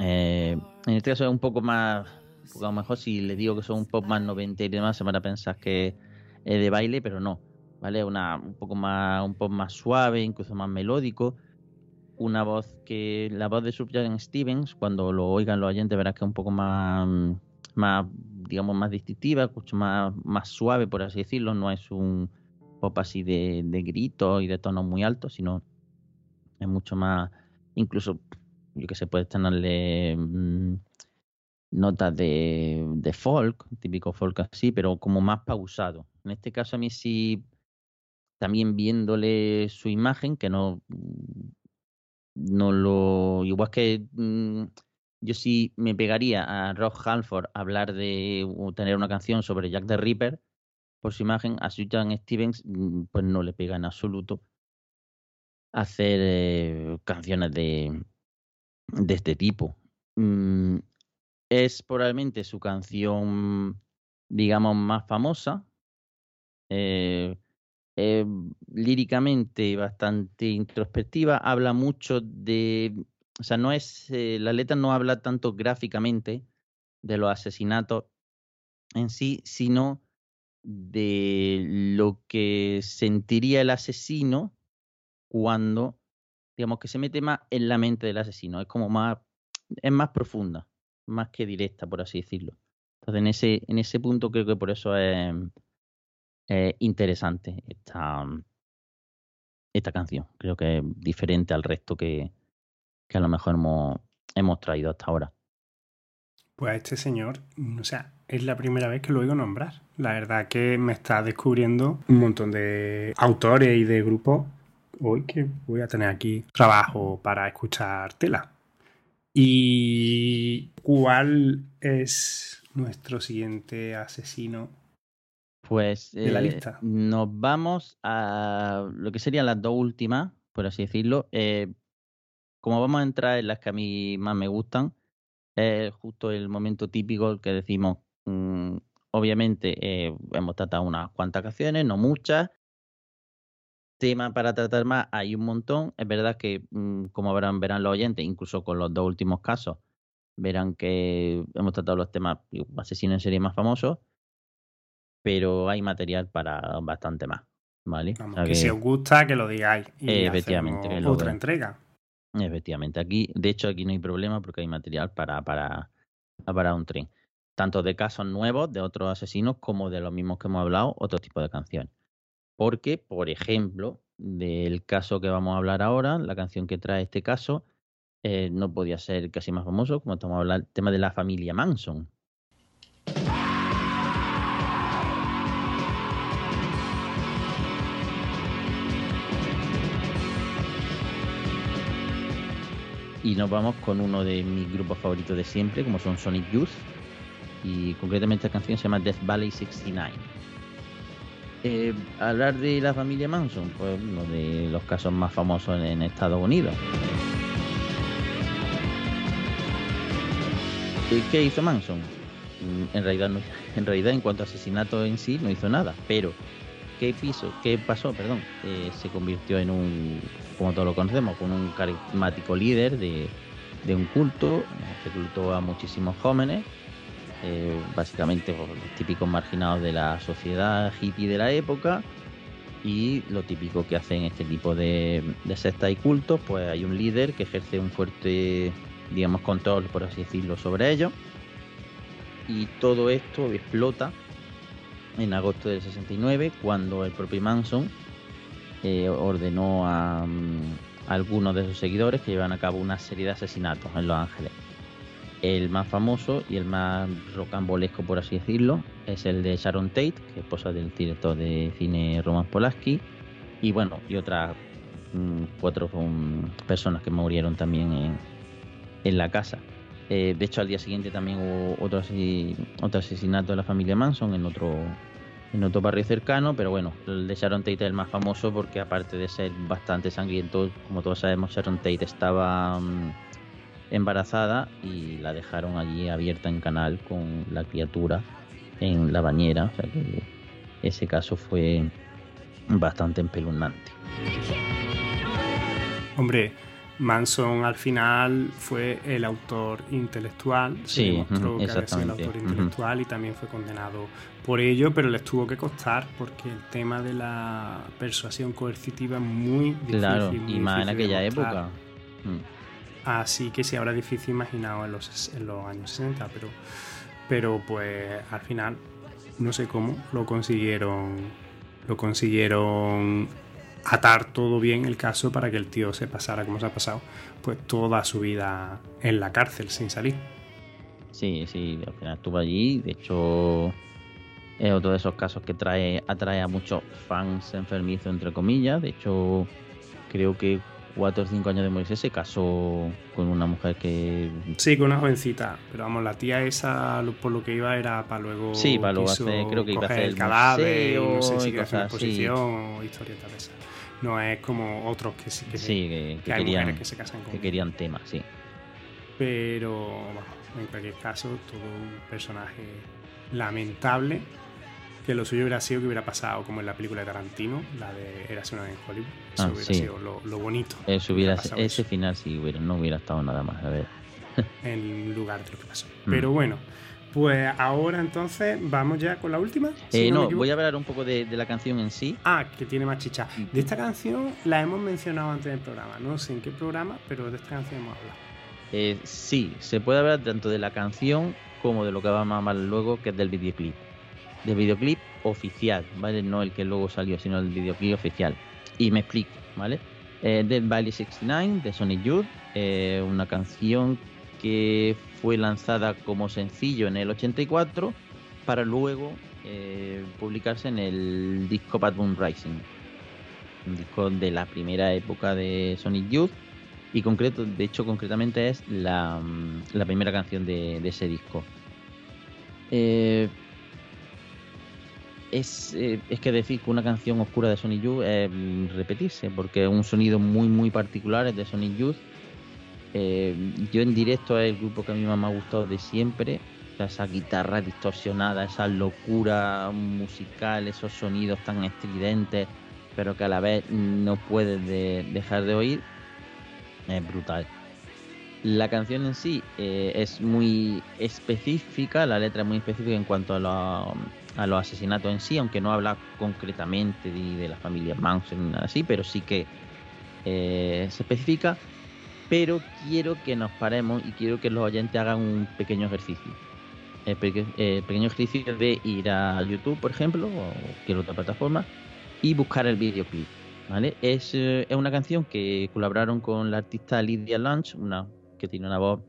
eh, en este caso es un poco más, a lo mejor si le digo que son un pop más noventero y demás, se van a pensar que es de baile, pero no, ¿vale? Una, un poco más, un pop más suave, incluso más melódico. Una voz que, la voz de Subjan Stevens, cuando lo oigan los oyentes, verás que es un poco más, más digamos, más distintiva, mucho más, más suave, por así decirlo, no es un pop así de, gritos y de tonos muy altos, sino es mucho más, incluso, yo que sé, puede tenerle mm, notas de, folk, típico folk así, pero como más pausado. En este caso a mí sí, también viéndole su imagen, que no, no lo, igual que mm, yo sí me pegaría a Rob Halford hablar de tener una canción sobre Jack the Ripper por su imagen, a Susan Stevens mm, pues no le pega en absoluto hacer eh, canciones de, de este tipo. Mm, es probablemente su canción, digamos, más famosa. Eh, líricamente bastante introspectiva, habla mucho de, o sea, no es, eh, la letra no habla tanto gráficamente de los asesinatos en sí, sino de lo que sentiría el asesino cuando, digamos, que se mete más en la mente del asesino, es como más, es más profunda, más que directa, por así decirlo. Entonces, en ese, en ese punto creo que por eso es, es interesante esta, esta canción. Creo que es diferente al resto que, que a lo mejor hemos, hemos traído hasta ahora. Pues este señor, o sea, es la primera vez que lo oigo nombrar. La verdad que me está descubriendo un montón de autores y de grupos hoy que voy a tener aquí trabajo para escuchar tela. ¿Y cuál es nuestro siguiente asesino? Pues De la eh, lista. nos vamos a lo que serían las dos últimas, por así decirlo. Eh, como vamos a entrar en las que a mí más me gustan, es justo el momento típico que decimos, mm, obviamente eh, hemos tratado unas cuantas canciones, no muchas. Tema para tratar más hay un montón. Es verdad que, mm, como verán, verán los oyentes, incluso con los dos últimos casos, verán que hemos tratado los temas asesinos en serie más famosos, pero hay material para bastante más. ¿Vale? O Vamos, sea que, que- si os gusta, que lo digáis. Y Eh, efectivamente, hacemos que lo otra entrega. Efectivamente, aquí, de hecho, aquí no hay problema porque hay material para, para, para un tren. Tanto de casos nuevos de otros asesinos como de los mismos que hemos hablado, otro tipo de canciones. Porque, por ejemplo, del caso que vamos a hablar ahora, la canción que trae este caso, eh, no podía ser casi más famoso, como estamos hablando, el tema de la familia Manson. Y nos vamos con uno de mis grupos favoritos de siempre, como son Sonic Youth. Y concretamente esta canción se llama Death Valley 69. Eh, hablar de la familia Manson, pues uno de los casos más famosos en, Estados Unidos. ¿Qué- ¿Qué hizo Manson? Mm, En realidad, en realidad, en cuanto a asesinato en sí, no hizo nada. Pero, ¿qué, piso, qué pasó? Perdón, Eh, se convirtió en un, como todos lo conocemos, con un carismático líder de, de un culto. Reclutó a muchísimos jóvenes, eh, básicamente los típicos marginados de la sociedad hippie de la época. Y lo típico que hacen este tipo de, de sectas y cultos, pues hay un líder que ejerce un fuerte, digamos, control, por así decirlo, sobre ellos. Y todo esto explota en agosto del 69, cuando el propio Manson eh, ordenó a, mm, a algunos de sus seguidores que llevan a cabo una serie de asesinatos en Los Ángeles. El más famoso y el más rocambolesco, por así decirlo, es el de Sharon Tate, que es esposa del director de cine Roman Polanski, y bueno, y otras mm, cuatro mm, personas que murieron también en, la casa. Eh, de hecho, al día siguiente también hubo otro, otro asesinato de la familia Manson en otro, en otro barrio cercano, pero bueno, el de Sharon Tate es el más famoso porque aparte de ser bastante sangriento, como todos sabemos, Sharon Tate estaba mm, embarazada y la dejaron allí abierta en canal con la criatura en la bañera, o sea que ese caso fue bastante espeluznante. Hombre, Manson al final fue el autor intelectual, Sí, demostró que había sido el autor intelectual y también fue condenado por ello, pero les tuvo que costar porque el tema de la persuasión coercitiva es muy difícil. Claro, muy y más en aquella época. Mm. Así que sí, ahora es difícil los, en los años 60, pero, pero pues al final, no sé cómo, lo consiguieron, lo consiguieron atar todo bien el caso para que el tío se pasara como se ha pasado, pues toda su vida en la cárcel sin salir. Sí, sí, al final estuvo allí. De hecho, es otro de esos casos que trae, atrae a muchos fans enfermizos, entre comillas. De hecho, creo que cuatro o cinco años de morirse se casó con una mujer que. Sí, con una jovencita, pero vamos, la tía esa por lo que iba era para luego. Sí, para luego hacer- creo que iba a hacer el cadáver, y no sé museo si una cosas así. exposición o historietas de esas. No es como otros que sí que, Sí, que, que que hay querían, mujeres que se casan con que querían temas, sí. Pero vamos, en cualquier caso, todo un personaje lamentable. Que lo suyo hubiera sido que hubiera pasado como en la película de Tarantino, la de Érase una vez en Hollywood. Eso Ah, hubiera sí. sido lo, lo bonito. Eso hubiera, ese eso, final sí hubiera, no hubiera estado nada más. A ver. en lugar de lo que pasó. Mm. Pero bueno, pues ahora entonces vamos ya con la última. si Eh, no, voy a hablar un poco de, de la canción en sí. Ah, que tiene más chicha. De esta canción la hemos mencionado antes del programa. No sé en qué programa, pero de esta canción hemos hablado. Eh, sí, se puede hablar tanto de la canción como de lo que vamos a hablar luego, que es del videoclip. Del videoclip oficial, ¿vale? No el que luego salió, sino el videoclip oficial. Y me explico, ¿vale? Eh, Dead Valley 69 de Sonic Youth, eh, una canción que fue lanzada como sencillo en el 84 para luego eh, publicarse en el disco Bad Moon Rising, un disco de la primera época de Sonic Youth y concreto, de hecho concretamente es la, mm, primera canción de, de ese disco. Eh, es, eh, es que decir que una canción oscura de Sonic Youth es repetirse, porque es un sonido muy muy particular es de Sonic Youth. Eh, yo en directo es el grupo que a mí más me ha gustado de siempre. Esa guitarra distorsionada, esa locura musical, esos sonidos tan estridentes, pero que a la vez no puedes de- dejar de oír es brutal. La canción en sí eh, es muy específica, la letra es muy específica en cuanto a, lo- a los asesinatos en sí, aunque no habla concretamente de, de la familia Manson, nada así, pero sí que eh, se especifica. Pero quiero que nos paremos y quiero que los oyentes hagan un pequeño ejercicio. el, peque- el pequeño ejercicio de ir a YouTube, por ejemplo, o cualquier otra plataforma, y buscar el videoclip. ¿vale? Es, eh, es una canción que colaboraron con la artista Lydia Lunch, una que tiene una voz,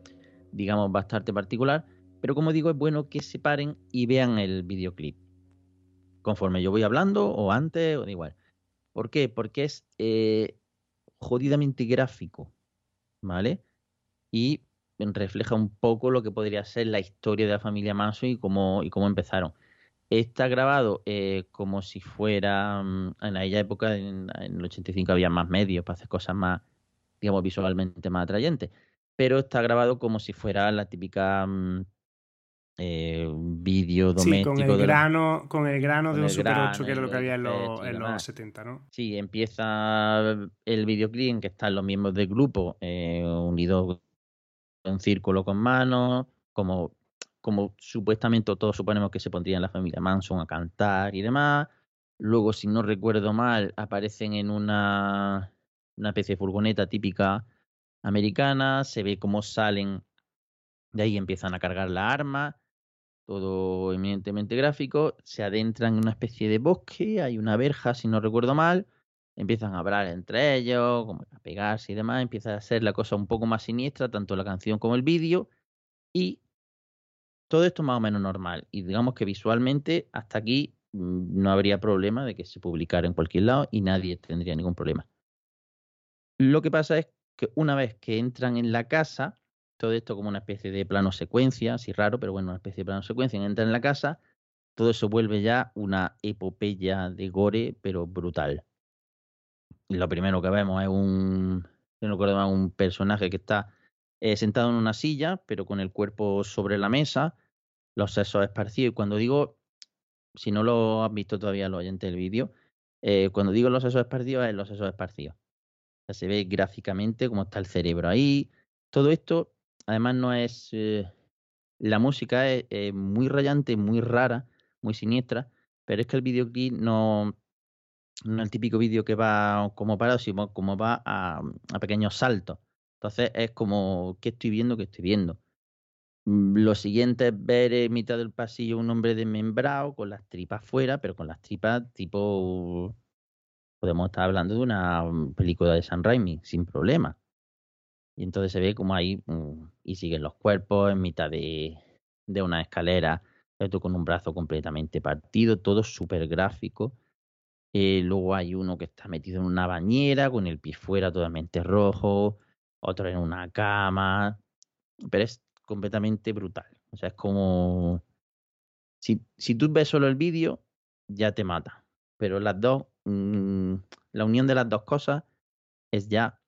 digamos, bastante particular. Pero como digo, es bueno que se paren y vean el videoclip. Conforme yo voy hablando, o antes, o da igual. ¿Por qué? Porque es eh, jodidamente gráfico, ¿vale? Y refleja un poco lo que podría ser la historia de la familia Manson y cómo, y cómo empezaron. Está grabado eh, como si fuera mm, en aquella época, en, el 85 había más medios para hacer cosas más, digamos, visualmente más atrayentes. Pero está grabado como si fuera la típica mm, eh, vídeo Sí, doméstico. con el grano, con el grano de un Super 8, grano, que era lo que había en los, efecto y en los demás. 70, ¿no? Sí, empieza el videoclip en que están los miembros del grupo eh, unidos en círculo con manos, como, como supuestamente todos suponemos que se pondrían la familia Manson a cantar y demás. Luego, si no recuerdo mal, aparecen en una, una especie de furgoneta típica americana, se ve cómo salen de ahí, empiezan a cargar la arma, todo eminentemente gráfico, se adentran en una especie de bosque, hay una verja, si no recuerdo mal, empiezan a hablar entre ellos, como a pegarse y demás, empieza a ser la cosa un poco más siniestra, tanto la canción como el vídeo, y todo esto más o menos normal. Y digamos que visualmente hasta aquí mm, no habría problema de que se publicara en cualquier lado y nadie tendría ningún problema. Lo que pasa es que una vez que entran en la casa, todo esto como una especie de plano secuencia, así raro, pero bueno, una especie de plano secuencia, entran en la casa, todo eso vuelve ya una epopeya de gore, pero brutal. Y lo primero que vemos es un, no recuerdo un personaje que está eh, sentado en una silla, pero con el cuerpo sobre la mesa, los sesos esparcidos. Y cuando digo, si no lo han visto todavía los oyentes del vídeo, eh, cuando digo los sesos esparcidos, es los sesos esparcidos. O se ve gráficamente cómo está el cerebro ahí. Todo esto, además, no es. eh, la música es muy rayante, muy rara, muy siniestra, pero es que el videoclip no, no es el típico vídeo que va como parado, sino como va a, a pequeños saltos. Entonces es como, ¿qué estoy viendo? ¿Qué estoy viendo? Mm, Lo siguiente es ver en mitad del pasillo un hombre desmembrado con las tripas fuera, pero con las tripas tipo. Podemos estar hablando de una mm, película de San Raimi, sin problema. Y entonces se ve como ahí mm, y siguen los cuerpos en mitad de, de una escalera, esto con un brazo completamente partido, todo súper gráfico. Eh, luego hay uno que está metido en una bañera con el pie fuera totalmente rojo, otro en una cama, pero es completamente brutal. O sea, es como... Si, si tú ves solo el vídeo, ya te mata. Pero las dos, mm, la unión de las dos cosas es ya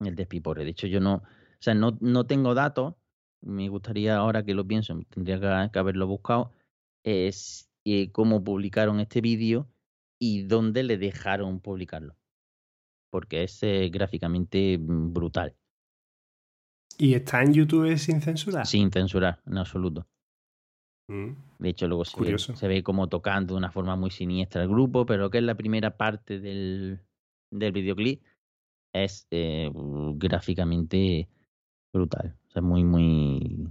el despipore. De hecho, yo no, o sea, no, no tengo datos. Me gustaría ahora que lo pienso, tendría que, que haberlo buscado. Es eh, cómo publicaron este vídeo y dónde le dejaron publicarlo. Porque es eh, gráficamente mm, brutal, ¿Y está en YouTube sin censura? sin censurar en absoluto. Mm. De hecho, luego se ve, se ve como tocando de una forma muy siniestra el grupo, pero que es la primera parte del, del videoclip es eh, gráficamente brutal. O sea, muy, muy.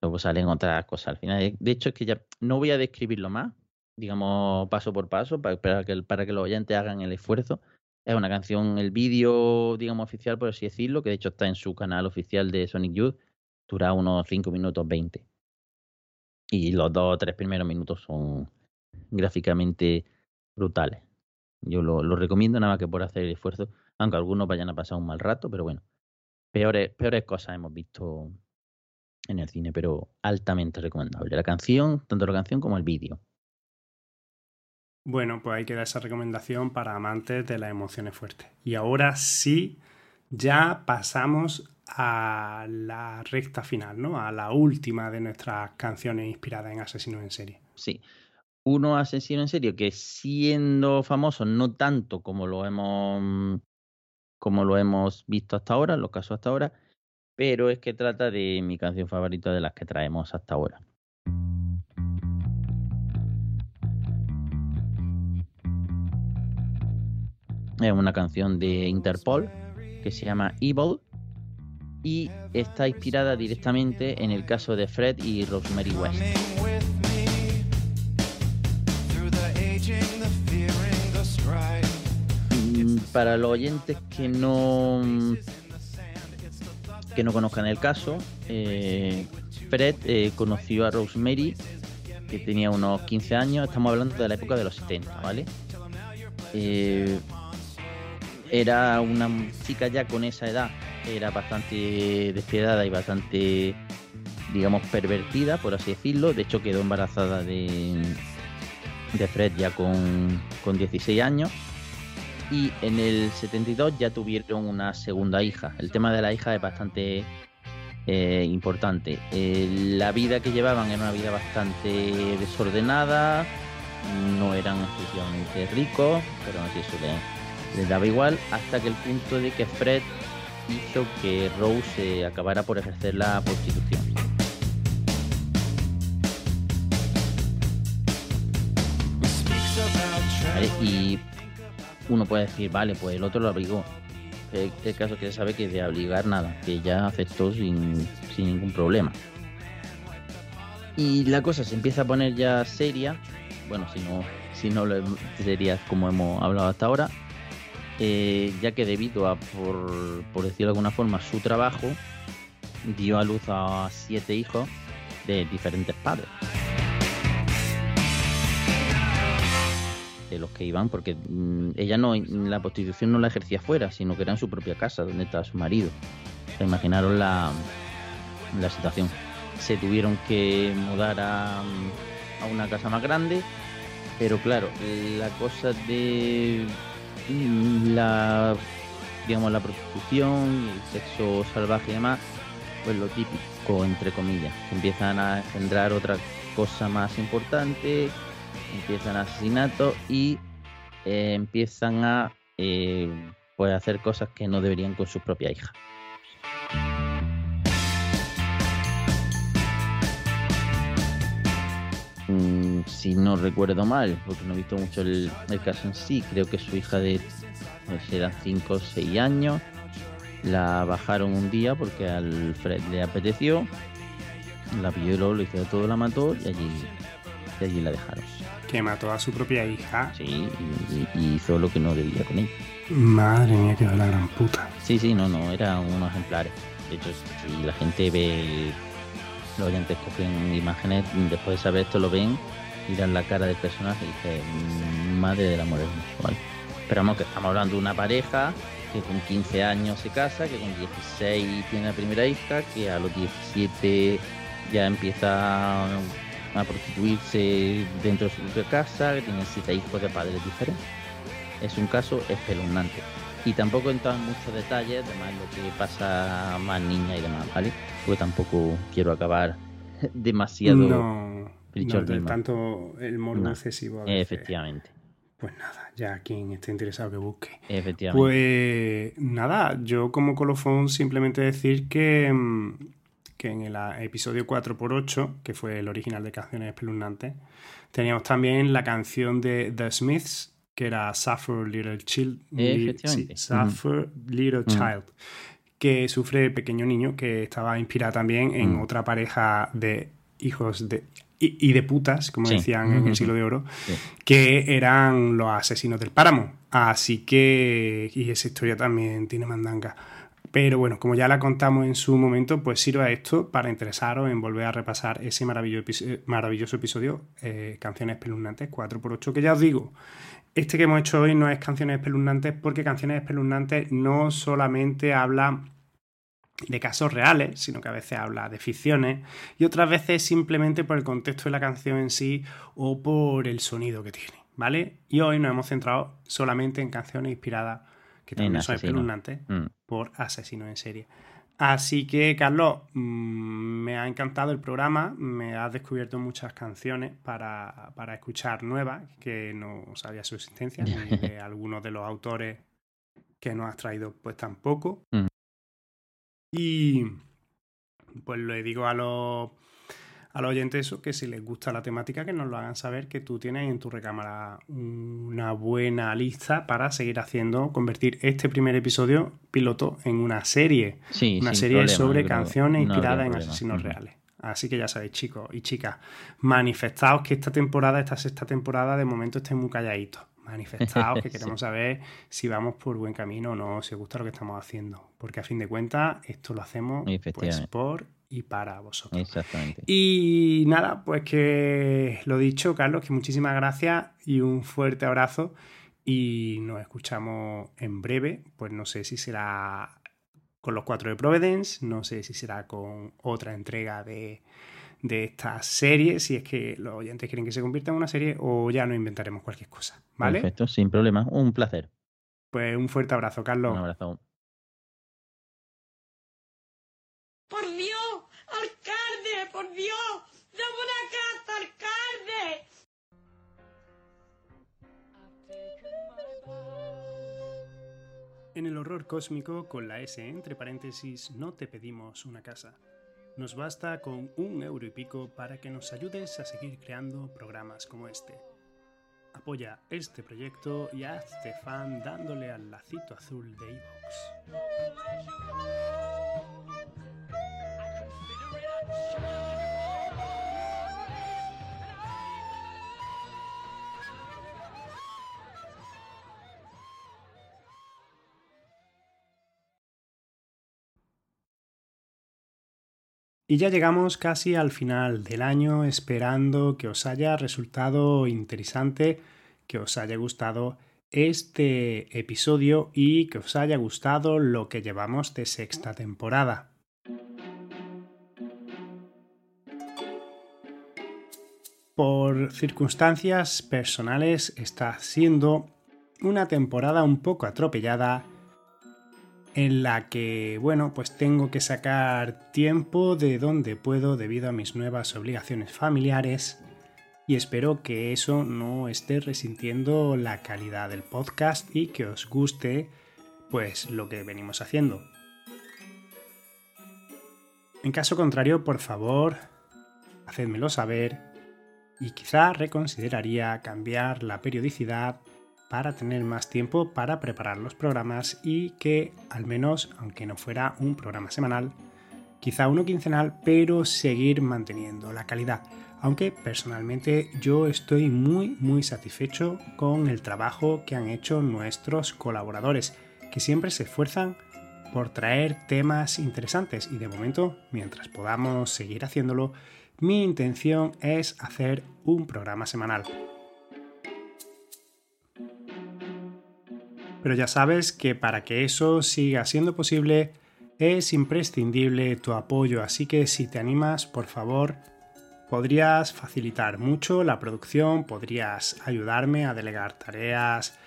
Luego salen otras cosas al final. Eh, De hecho, es que ya no voy a describirlo más, digamos, paso por paso, para, que, para que los oyentes hagan el esfuerzo. Es una canción, el vídeo, digamos, oficial, por así decirlo, que de hecho está en su canal oficial de Sonic Youth, dura unos 5 minutos 20. Y los dos o tres primeros minutos son gráficamente brutales. Yo lo, lo recomiendo nada más que por hacer el esfuerzo, aunque algunos vayan a pasar un mal rato, pero bueno, peores, peores cosas hemos visto en el cine, pero altamente recomendable. La canción, tanto la canción como el vídeo. Bueno, pues hay que dar esa recomendación para amantes de las emociones fuertes. Y ahora sí, ya pasamos a la recta final, ¿no? A la última de nuestras canciones inspiradas en asesinos en serie. Sí. Uno asesino en serio que siendo famoso, no tanto como lo hemos como lo hemos visto hasta ahora, los casos hasta ahora, pero es que trata de mi canción favorita de las que traemos hasta ahora. Es una canción de Interpol que se llama Evil y está inspirada directamente en el caso de Fred y Rosemary West. Para los oyentes que no que no conozcan el caso, eh, Fred eh, conoció a Rosemary que tenía unos 15 años, estamos hablando de la época de los 70, ¿vale? Eh, era una chica ya con esa edad, era bastante despiadada y bastante, digamos, pervertida, por así decirlo. De hecho, quedó embarazada de, de Fred ya con, con 16 años. Y en el 72 ya tuvieron una segunda hija. El tema de la hija es bastante eh, importante. Eh, la vida que llevaban era una vida bastante desordenada, no eran excesivamente ricos, pero así eso les, les daba igual, hasta que el punto de que Fred hizo que Rose eh, acabara por ejercer la prostitución. Y uno puede decir, vale, pues el otro lo obligó. El, el caso que se sabe que de obligar nada, que ella aceptó sin, sin ningún problema. Y la cosa se empieza a poner ya seria, bueno, si no, si no lo sería como hemos hablado hasta ahora, eh, ya que debido a, por, por decirlo de alguna forma, su trabajo, dio a luz a siete hijos de diferentes padres. Los que iban, porque mm, ella no, la prostitución no la ejercía fuera, sino que era en su propia casa, donde estaba su marido. O sea, imaginaron la, la situación. Se tuvieron que mudar a, a una casa más grande, pero claro, la cosa de la digamos la prostitución, el sexo salvaje y demás, pues lo típico entre comillas, empiezan a engendrar otra cosa más importante, empiezan asesinatos y eh, empiezan a eh, pues hacer cosas que no deberían con su propia hija. Mm, si no recuerdo mal, porque no he visto mucho el, caso en sí, creo que su hija de pues, eran 5 o 6 años, la bajaron un día porque al Fred le apeteció, la pilló y lo hizo todo, la mató y allí, y allí la dejaron. Que mató a su propia hija. Sí, y, y hizo lo que no debía con ella. Madre mía, que la gran puta. Sí, sí, no, no, eran unos ejemplares. De hecho, si la gente ve, los oyentes cogen imágenes, después de saber esto lo ven, miran la cara del personaje y dicen, madre del amor ¿vale? Pero vamos, que estamos hablando de una pareja que con 15 años se casa, que con 16 tiene la primera hija, que a los 17 ya empieza a prostituirse dentro de su propia casa, que tiene 7 hijos de padres diferentes. Es un caso espeluznante. Y tampoco entra en muchos detalles, además lo que pasa a más niña y demás, ¿vale? Porque tampoco quiero acabar demasiado No, no mismo. tanto el morbo No, excesivo. Efectivamente, Pues nada, ya quien esté interesado que busque. efectivamente. Pues nada, yo como colofón simplemente decir que, mm, que en el episodio 4x8, que fue el original de Canciones Espeluznantes, teníamos también la canción de The Smiths, que era Suffer Little Child. li- Efectivamente. sí, Suffer Little. Child, que sufre el pequeño niño, que estaba inspirada también en Mm. otra pareja de hijos de y, y de putas, como Sí. decían en el siglo de oro, Sí. que eran los asesinos del páramo. Así que, y esa historia también tiene mandanga. Pero bueno, como ya la contamos en su momento, pues sirva esto para interesaros en volver a repasar ese maravilloso, episodio, maravilloso episodio, eh, Canciones Espeluznantes 4x8, que ya os digo, este que hemos hecho hoy no es Canciones Espeluznantes porque Canciones Espeluznantes no solamente habla de casos reales, sino que a veces habla de ficciones y otras veces simplemente por el contexto de la canción en sí o por el sonido que tiene, ¿vale? Y hoy nos hemos centrado solamente en canciones inspiradas que también son espeluznantes Mm. por asesinos en serie. Así que, Carlos, mm, me ha encantado el programa, me has descubierto muchas canciones para, para escuchar nuevas que no sabía su existencia, ni de algunos de los autores que nos has traído, pues tampoco. Mm. Y pues le digo a los, a los oyentes eso, que si les gusta la temática, que nos lo hagan saber, que tú tienes en tu recámara una buena lista para seguir haciendo, convertir este primer episodio piloto en una serie. Sí, una serie problema, sobre no canciones no inspiradas en asesinos reales. Así que ya sabéis, chicos y chicas, manifestaos que esta temporada, esta sexta temporada, de momento esté muy calladito. Manifestaos que Sí. queremos saber si vamos por buen camino o no, si os gusta lo que estamos haciendo. Porque a fin de cuentas, esto lo hacemos pues, por y para vosotros. Exactamente. Y nada, pues que lo dicho, Carlos, que muchísimas gracias y un fuerte abrazo. Y nos escuchamos en breve. Pues no sé si será con los cuatro de Providence, no sé si será con otra entrega de, de esta serie, si es que los oyentes quieren que se convierta en una serie, o ya nos inventaremos cualquier cosa. ¿Vale? Perfecto, sin problema. Un placer. Pues un fuerte abrazo, Carlos. Un abrazo. En el horror cósmico, con la S entre paréntesis, no te pedimos una casa. Nos basta con un euro y pico para que nos ayudes a seguir creando programas como este. Apoya este proyecto y hazte fan dándole al lacito azul de iVoox. Y ya llegamos casi al final del año, esperando que os haya resultado interesante, que os haya gustado este episodio y que os haya gustado lo que llevamos de sexta temporada. Por circunstancias personales está siendo una temporada un poco atropellada en la que, bueno, pues tengo que sacar tiempo de donde puedo debido a mis nuevas obligaciones familiares y espero que eso no esté resintiendo la calidad del podcast y que os guste pues lo que venimos haciendo. En caso contrario, por favor, hacedmelo saber y quizá reconsideraría cambiar la periodicidad para tener más tiempo para preparar los programas y que al menos, aunque no fuera un programa semanal, quizá uno quincenal, pero seguir manteniendo la calidad. Aunque personalmente yo estoy muy muy satisfecho con el trabajo que han hecho nuestros colaboradores, que siempre se esfuerzan por traer temas interesantes y de momento, mientras podamos seguir haciéndolo, mi intención es hacer un programa semanal. Pero ya sabes que para que eso siga siendo posible es imprescindible tu apoyo, así que si te animas, por favor, podrías facilitar mucho la producción, podrías ayudarme a delegar tareas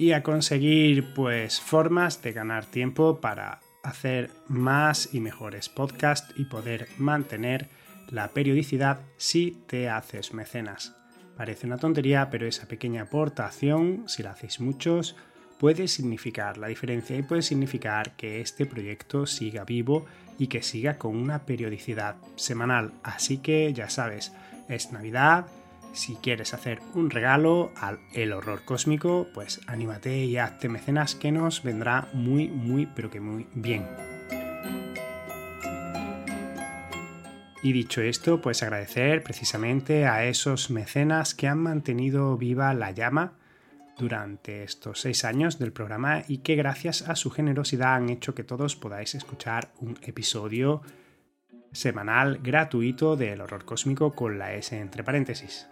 y a conseguir pues formas de ganar tiempo para hacer más y mejores podcasts y poder mantener la periodicidad si te haces mecenas. Parece una tontería, pero esa pequeña aportación, si la hacéis muchos, puede significar la diferencia y puede significar que este proyecto siga vivo y que siga con una periodicidad semanal. Así que ya sabes, es Navidad. Si quieres hacer un regalo al El Horror Cósmico, pues anímate y hazte mecenas que nos vendrá muy, muy, pero que muy bien. Y dicho esto, pues agradecer precisamente a esos mecenas que han mantenido viva la llama durante estos seis años del programa y que gracias a su generosidad han hecho que todos podáis escuchar un episodio semanal gratuito del horror cósmico con la S entre paréntesis.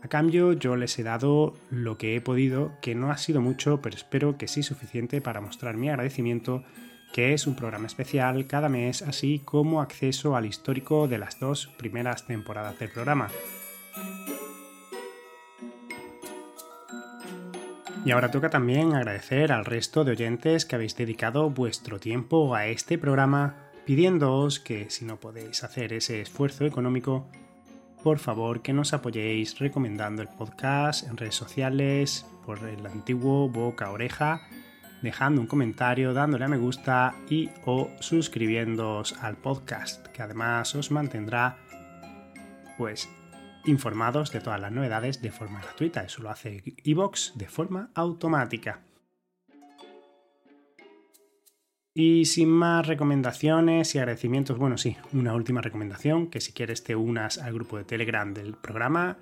A cambio yo les he dado lo que he podido, que no ha sido mucho, pero espero que sí suficiente para mostrar mi agradecimiento que es un programa especial cada mes, así como acceso al histórico de las dos primeras temporadas del programa. Y ahora toca también agradecer al resto de oyentes que habéis dedicado vuestro tiempo a este programa, pidiéndoos que si no podéis hacer ese esfuerzo económico, por favor que nos apoyéis recomendando el podcast en redes sociales, por el antiguo boca oreja, dejando un comentario, dándole a me gusta y o suscribiéndoos al podcast, que además os mantendrá pues informados de todas las novedades de forma gratuita. Eso lo hace iVoox de forma automática. Y sin más recomendaciones y agradecimientos, bueno, sí, una última recomendación, que si quieres te unas al grupo de Telegram del programa,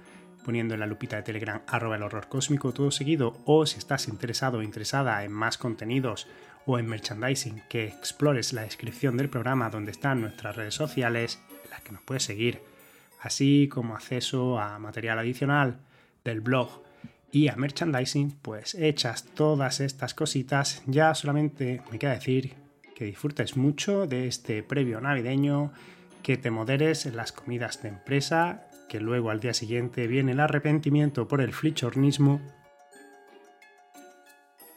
poniendo en la lupita de Telegram arroba el horror cósmico todo seguido, o si estás interesado o interesada en más contenidos o en merchandising, que explores la descripción del programa donde están nuestras redes sociales, en las que nos puedes seguir, así como acceso a material adicional del blog y a merchandising, pues hechas todas estas cositas, ya solamente me queda decir que disfrutes mucho de este previo navideño, que te moderes en las comidas de empresa, que luego al día siguiente viene el arrepentimiento por el flichornismo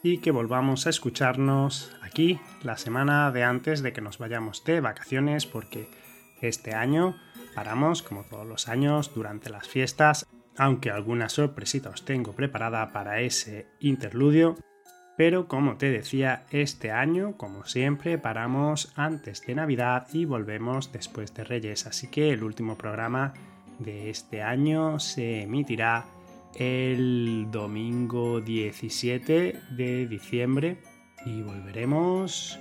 y que volvamos a escucharnos aquí la semana de antes de que nos vayamos de vacaciones porque este año paramos como todos los años durante las fiestas, aunque alguna sorpresita os tengo preparada para ese interludio pero como te decía, este año, como siempre, paramos antes de Navidad y volvemos después de Reyes. Así que el último programa de este año se emitirá el domingo 17 de diciembre y volveremos,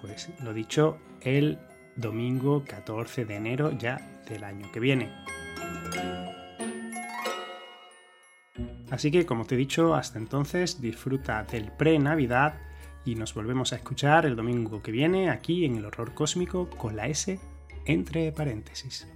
pues lo dicho, el domingo 14 de enero ya del año que viene. Así que, como te he dicho, hasta entonces disfruta del pre-Navidad y nos volvemos a escuchar el domingo que viene aquí en el horror cósmico con la S entre paréntesis.